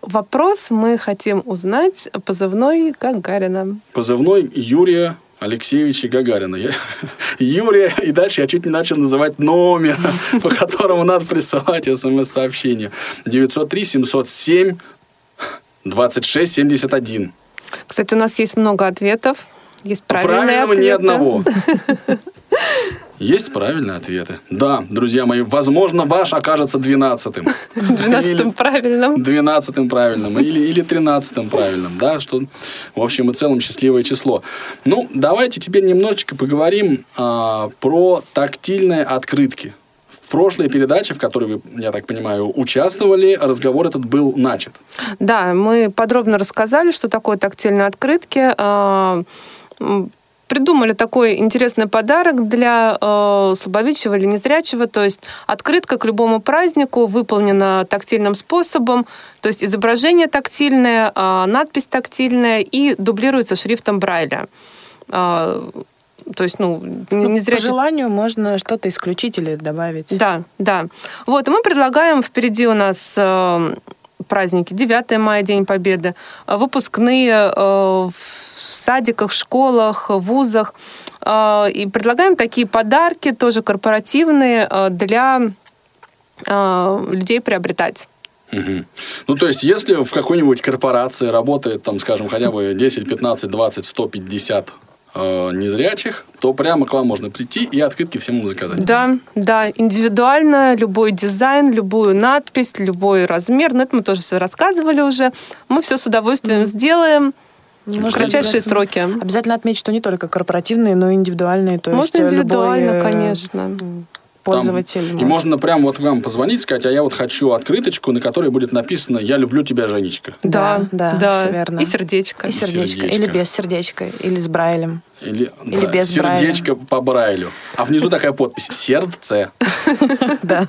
Вопрос мы хотим узнать позывной Гагарина. Позывной Юрия Алексеевича Гагарина. Я- Юрия, и дальше я чуть не начал называть номер, по которому надо присылать смс-сообщение. 903-707 2671. Кстати, у нас есть много ответов. Есть правильные правильному ни ответы. одного. Есть правильные ответы. Да, друзья мои, возможно, ваш окажется двенадцатым. Двенадцатым правильным. Двенадцатым правильным или, или тринадцатым правильным, да, что, в общем и целом, счастливое число. Ну, давайте теперь немножечко поговорим а, про тактильные открытки. В прошлой передаче, в которой вы, я так понимаю, участвовали, разговор этот был начат. Да, мы подробно рассказали, что такое тактильные открытки. Придумали такой интересный подарок для э, слабовидящего или незрячего. То есть открытка к любому празднику выполнена тактильным способом. То есть изображение тактильное, а, надпись тактильная и дублируется шрифтом Брайля. А, то есть, ну, Ну, по незрячий желанию можно что-то исключить или добавить. Да, да. Вот, и мы предлагаем, впереди у нас э, праздники, 9 мая, День Победы, э, выпускные э, в садиках, школах, вузах. Э, И предлагаем такие подарки, тоже корпоративные, для людей приобретать. Ну, то есть, если в какой-нибудь корпорации работает, там, скажем, хотя бы 10, 15, 20, 150 э, незрячих, то прямо к вам можно прийти и открытки всем заказать. Да, да, индивидуально, любой дизайн, любую надпись, любой размер. Но это мы тоже все рассказывали уже. Мы все с удовольствием сделаем в кратчайшие сроки. Обязательно отметить, что не только корпоративные, но и индивидуальные. То есть Можно э, индивидуально, любой, э, конечно. Пользователь. Там- и можно прямо вот вам позвонить, сказать, а я вот хочу открыточку, на которой будет написано «Я люблю тебя, Женечка». Да, Да, да, да, верно. И сердечко. И сердечко. сердечко. Или без сердечка. Или с Брайлем. Или, Или да, без сердечко по Брайлю. А внизу такая подпись «Сердце». Да.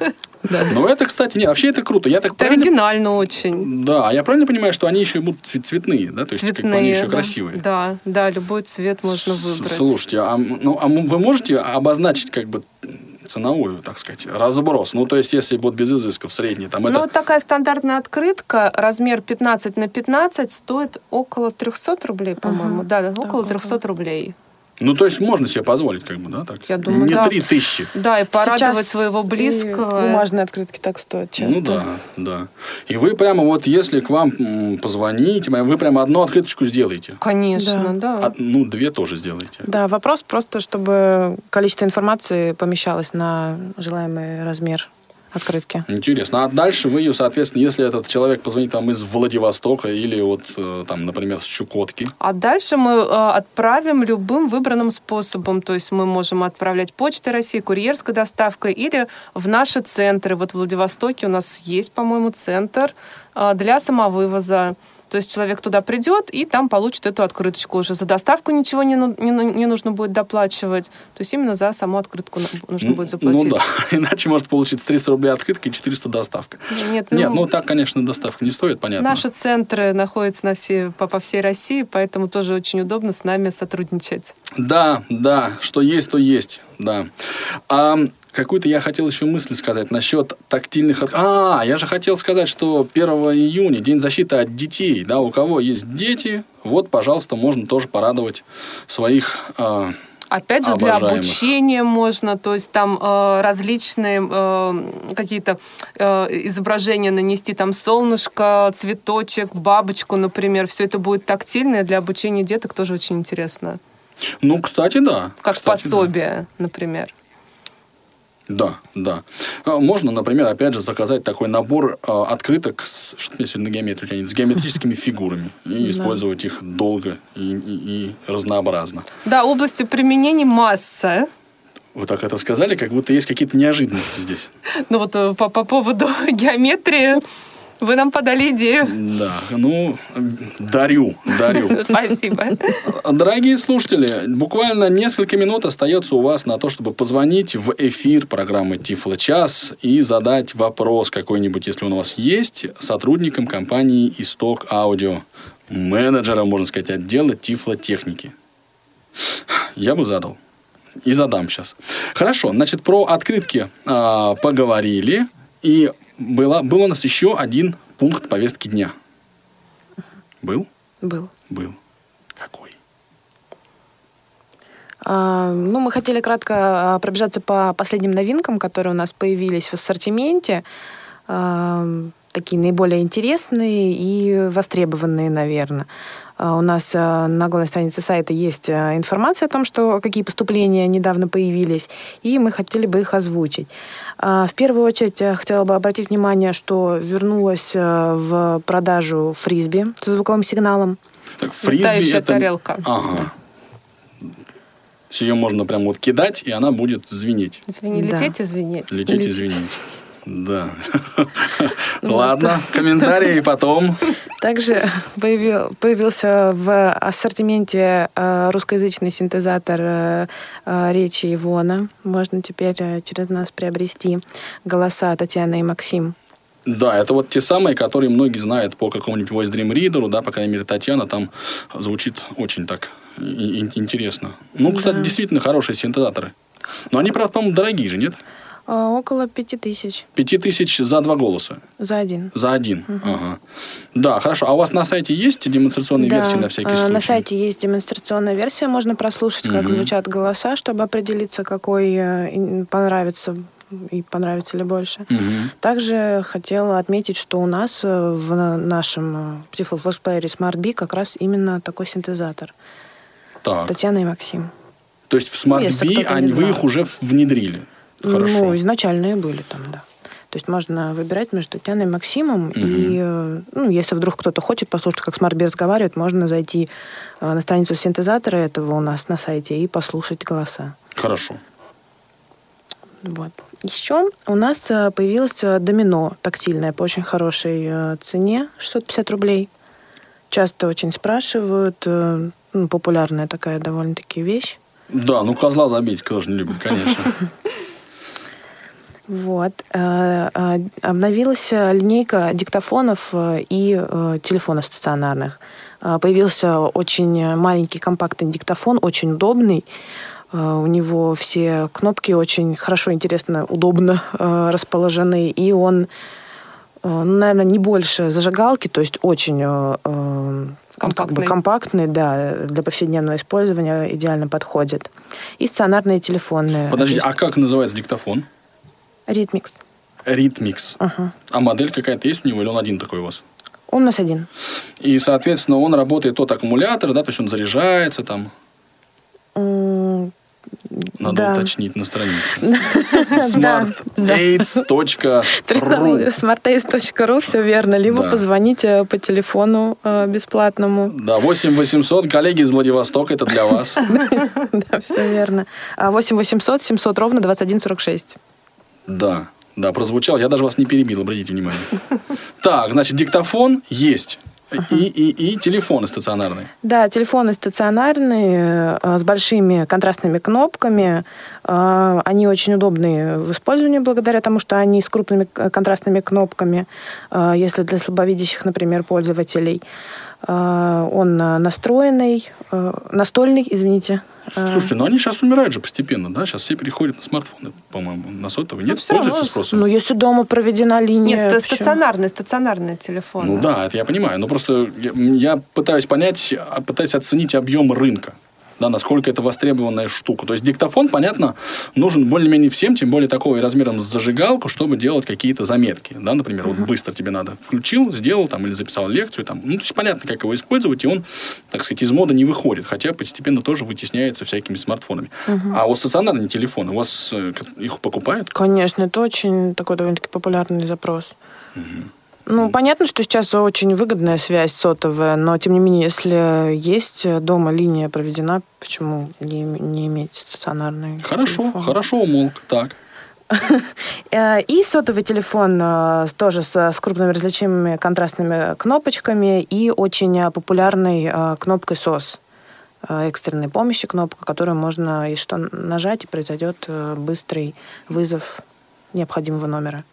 Ну, это, кстати, не, вообще это круто. Я так Это правильно... оригинально очень. Да, а я правильно понимаю, что они еще будут цве- цветные, да? То есть, как бы они еще да. красивые. Да, да, любой цвет можно С- выбрать. Слушайте, а, ну, а вы можете обозначить как бы ценовую, так сказать, разброс? Ну, то есть, если будет без изысков средний, там Ну, это... вот такая стандартная открытка, размер 15 на 15, стоит около 300 рублей, по-моему. Да, да, около около. 300 рублей. Ну, то есть, можно себе позволить, как бы, да? Так? Я думаю, Не да. три тысячи. Да, и порадовать Сейчас своего и близкого. Бумажные открытки так стоят часто. Ну да, да. И вы прямо вот, если к вам м, позвоните, вы прямо одну открыточку сделаете. Конечно, да. А, ну, две тоже сделаете. Да, вопрос просто, чтобы количество информации помещалось на желаемый размер открытки. Интересно. А дальше вы ее, соответственно, если этот человек позвонит там из Владивостока или вот э, там, например, с Чукотки. А дальше мы э, отправим любым выбранным способом. То есть мы можем отправлять почтой России, курьерской доставкой или в наши центры. Вот в Владивостоке у нас есть, по-моему, центр э, для самовывоза. То есть человек туда придет и там получит эту открыточку уже. За доставку ничего не, ну- не, ну- не нужно будет доплачивать. То есть именно за саму открытку нужно будет заплатить. Ну да, иначе может получиться 300 рублей открытка и 400 доставка. Нет, Нет, ну так, конечно, доставка не стоит, понятно. Наши центры находятся на все, по, по всей России, поэтому тоже очень удобно с нами сотрудничать. Да, да, что есть, то есть, да. А какую-то я хотел еще мысль сказать насчет тактильных... А, я же хотел сказать, что 1 июня, День защиты от детей, да, у кого есть дети, вот, пожалуйста, можно тоже порадовать своих... а, Опять же, для Обожаемых. обучения можно, то есть там э, различные э, какие-то э, изображения нанести, там солнышко, цветочек, бабочку, например. Все это будет тактильное для обучения деток, тоже очень интересно. Ну, кстати, да. Как Кстати, да. пособие, например. Да, да. А, Можно, например, опять же, заказать такой набор а, открыток с, что мне сегодня на геометрию тянет, с геометрическими фигурами и использовать их долго и, и- и разнообразно. Да, области применения масса. Вы так это сказали, как будто есть какие-то неожиданности здесь. Ну вот э, по, по поводу геометрии вы нам подали идею. Да, ну, дарю, дарю. Спасибо. Дорогие слушатели, буквально несколько минут остается у вас на то, чтобы позвонить в эфир программы Тифло Час и задать вопрос какой-нибудь, если он у вас есть, сотрудникам компании Исток Аудио, менеджером, можно сказать, отдела Тифлотехники. Я бы задал. И задам сейчас. Хорошо, значит, про открытки а, поговорили. И была, был у нас еще один пункт повестки дня. Был? Был. Был. Какой? А, Ну, мы хотели кратко а, пробежаться по последним новинкам, которые у нас появились в ассортименте. А, Такие наиболее интересные и востребованные, наверное. А, У нас а, на главной странице сайта есть а, информация о том, что какие поступления недавно появились, и мы хотели бы их озвучить. В первую очередь я хотела бы обратить внимание, что вернулась а, в продажу фрисби с звуковым сигналом. Так, фрисби Летающая это... тарелка. Ага. Ее можно прям вот кидать, и она будет звенеть. Извини, Да. лететь, извинить. Лететь и звенеть. Да. Ладно, комментарии потом. Также появил- появился в ассортименте э, русскоязычный синтезатор э, э, речи Ивона. Можно теперь через нас приобрести голоса Татьяны и Максим. Да, это вот те самые, которые многие знают по какому-нибудь Voice Dream Reader, да, по крайней мере, Татьяна там звучит очень так интересно. Ну, кстати, действительно хорошие синтезаторы. Но они, правда, по-моему, дорогие же, нет? Э, Около пяти тысяч Пяти тысяч за два голоса. за один. За один. Ага. Да, хорошо. А у вас на сайте есть демонстрационные Да, версии на всякий э, случай? На сайте есть демонстрационная версия, можно прослушать, как Мгм. звучат голоса, чтобы определиться, какой э, понравится и понравится ли больше. Мгм. Также хотела отметить, что у нас э, в на- нашем Beautiful Voice Player Smart B как раз именно такой синтезатор. Так. Татьяна и Максим. То есть в Smart B они, вы их уже внедрили? Хорошо. Ну, изначальные были там, да. То есть можно выбирать между Татьяной и Максимом. И, э, ну, если вдруг кто-то хочет послушать, как B разговаривает, можно зайти э, на страницу синтезатора этого у нас на сайте и послушать голоса. Хорошо. Вот. Еще у нас э, появилось домино тактильное по очень хорошей цене, 650 рублей. Часто очень спрашивают, ну, популярная такая довольно-таки вещь. Да, ну козла забить кто же не любит, конечно. Вот. Э, э, Обновилась линейка диктофонов э, и телефонов стационарных. Появился очень маленький компактный диктофон, очень удобный. У него все кнопки очень хорошо, интересно, удобно расположены. И он, ну, наверное, не больше зажигалки, то есть очень э, э, как бы Компактный. компактный, да, для повседневного использования идеально подходит. И стационарные телефонные. Подожди, а как называется диктофон? Ритмикс. Ритмикс. Ага. А модель какая-то есть у него или он один такой у вас? Он у нас один. И, соответственно, он работает от аккумулятора, да, то есть он заряжается там. М, Надо Да. уточнить на странице. Smartaids.ru smartace.ru, все верно. Либо Да. позвоните по телефону э, бесплатному. Да, 8 800, коллеги из Владивостока, это для вас. Да, все верно. А 8 800 700 ровно 2146. Да, да, прозвучал. Я даже вас не перебил, обратите внимание. Так, значит, диктофон есть. И, и, и телефоны стационарные. Да, телефоны стационарные, э, с большими контрастными кнопками. Э, Они очень удобные в использовании благодаря тому, что они с крупными э, контрастными кнопками, если для слабовидящих, например, пользователей. Э, Он э, настроенный, э, настольный, извините. Слушайте, ну они сейчас умирают же постепенно, да? Сейчас все переходят на смартфоны, по-моему. На сотовые нет? всё равно Пользуются спросом? Ну, если дома проведена линия... Нет, это почему? стационарный, стационарный телефон. Ну да, это я понимаю. Но просто я, я пытаюсь понять, а, пытаюсь оценить объем рынка. Да, насколько это востребованная штука. То есть диктофон, понятно, нужен более-менее всем, тем более такого и размером с зажигалку, чтобы делать какие-то заметки. Да, например, вот быстро тебе надо. Включил, сделал там, или записал лекцию. Там. Ну, то есть понятно, как его использовать, и он, так сказать, из моды не выходит. Хотя постепенно тоже вытесняется всякими смартфонами. А вот стационарные телефоны, у вас э, их покупают? Конечно, это очень такой довольно-таки популярный запрос. Ну, понятно, что сейчас очень выгодная связь сотовая, но тем не менее, если есть дома линия проведена, почему не, не иметь стационарный Хорошо, телефон? хорошо умолк. Так. Э, И сотовый телефон э, тоже с, с крупными различимыми контрастными кнопочками и очень э, популярной кнопкой SOS экстренной помощи кнопка, которую можно и что нажать, и произойдет быстрый вызов необходимого номера.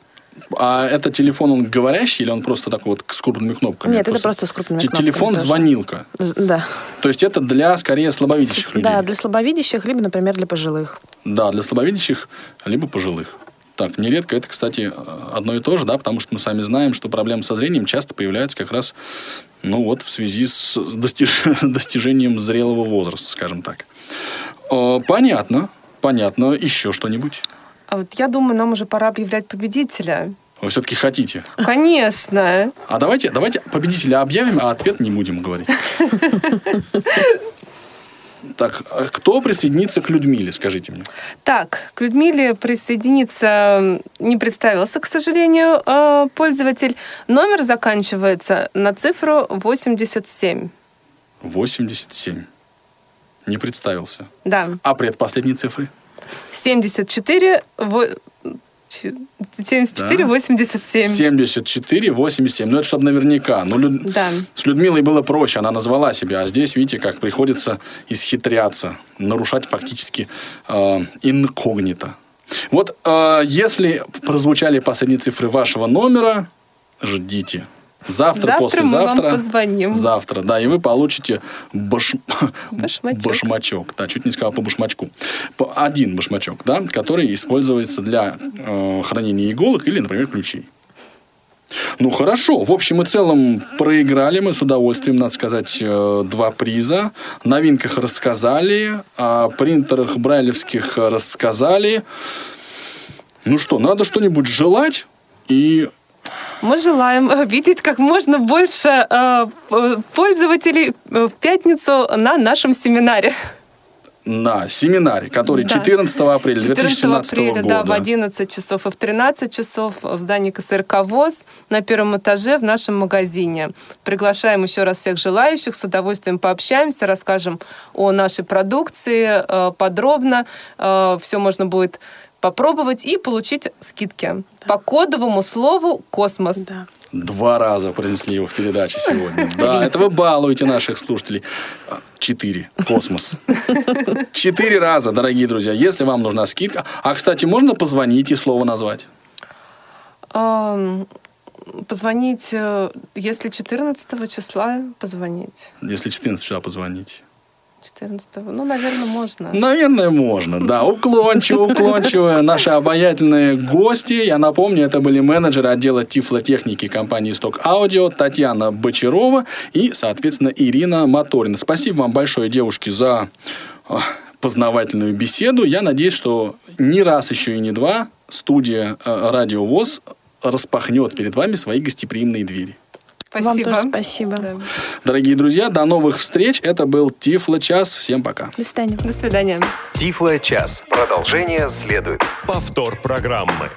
А это телефон, он говорящий или он просто такой вот с крупными кнопками? Нет, это просто с крупными кнопками Телефон тоже. звонилка. З- Да. То есть это для скорее слабовидящих людей. Да, для слабовидящих, либо, например, для пожилых. Да, для слабовидящих, либо пожилых. Так, нередко это, кстати, одно и то же, да, потому что мы сами знаем, что проблемы со зрением часто появляются как раз, ну вот, в связи с достиж- достижением зрелого возраста, скажем так. Э, Понятно, понятно. Еще что-нибудь? А вот я думаю, нам уже пора объявлять победителя. Вы все-таки хотите? Конечно. А давайте, давайте победителя объявим, а ответ не будем говорить. Так, а кто присоединится к Людмиле, скажите мне? Так, к Людмиле присоединиться не представился, к сожалению, э, пользователь. Номер заканчивается на цифру 87. 87. Не представился. Да, А предпоследние цифры? 74, во- ч- 74 Да. 87. 74, 87. Ну, это чтобы наверняка. Ну, Люд- Да. С Людмилой было проще, она назвала себя. А здесь, видите, как приходится исхитряться, нарушать фактически э, инкогнито. Вот э, если прозвучали последние цифры вашего номера, ждите. Завтра, Завтра мы послезавтра. вам позвоним. Завтра, да, и вы получите баш... Башмачок. башмачок. Да, чуть не сказал по башмачку. Один башмачок, да, который используется для э, хранения иголок или, например, ключей. Ну, хорошо. В общем и целом проиграли мы с удовольствием, надо сказать, э, два приза. О новинках рассказали, о принтерах брайлевских рассказали. Ну что, надо что-нибудь желать и Мы желаем э, видеть как можно больше э, пользователей э, в пятницу на нашем семинаре. на семинаре, который Да. 14 апреля 14 2017 апреля, года. да, в 11 часов и в 13 часов в здании КСРК ВОЗ на первом этаже в нашем магазине. Приглашаем еще раз всех желающих, с удовольствием пообщаемся, расскажем о нашей продукции подробно. Все можно будет попробовать и получить скидки. По кодовому слову «Космос». Да. Два раза произнесли его в передаче сегодня. Да, это вы балуете наших слушателей. Четыре. Космос. Четыре раза, дорогие друзья. Если вам нужна скидка. А, кстати, можно позвонить и слово назвать? Позвонить, э, если 14 числа, позвонить. Если 14 числа позвонить. 14 ну, наверное, можно. Наверное, можно, да. Уклончиво, уклончиво. Наши обаятельные гости. Я напомню, это были менеджеры отдела тифлотехники компании «Сток Аудио» Татьяна Бочарова и, соответственно, Ирина Моторина. Спасибо вам большое, девушки, за а, познавательную беседу. Я надеюсь, что не раз еще и не два студия э, «Радио ВОЗ» распахнет перед вами свои гостеприимные двери. Спасибо. Вам тоже спасибо. Да. Дорогие друзья, до новых встреч. Это был Тифло час. Всем пока. До свидания. До свидания. Тифло час. Продолжение следует. Повтор программы.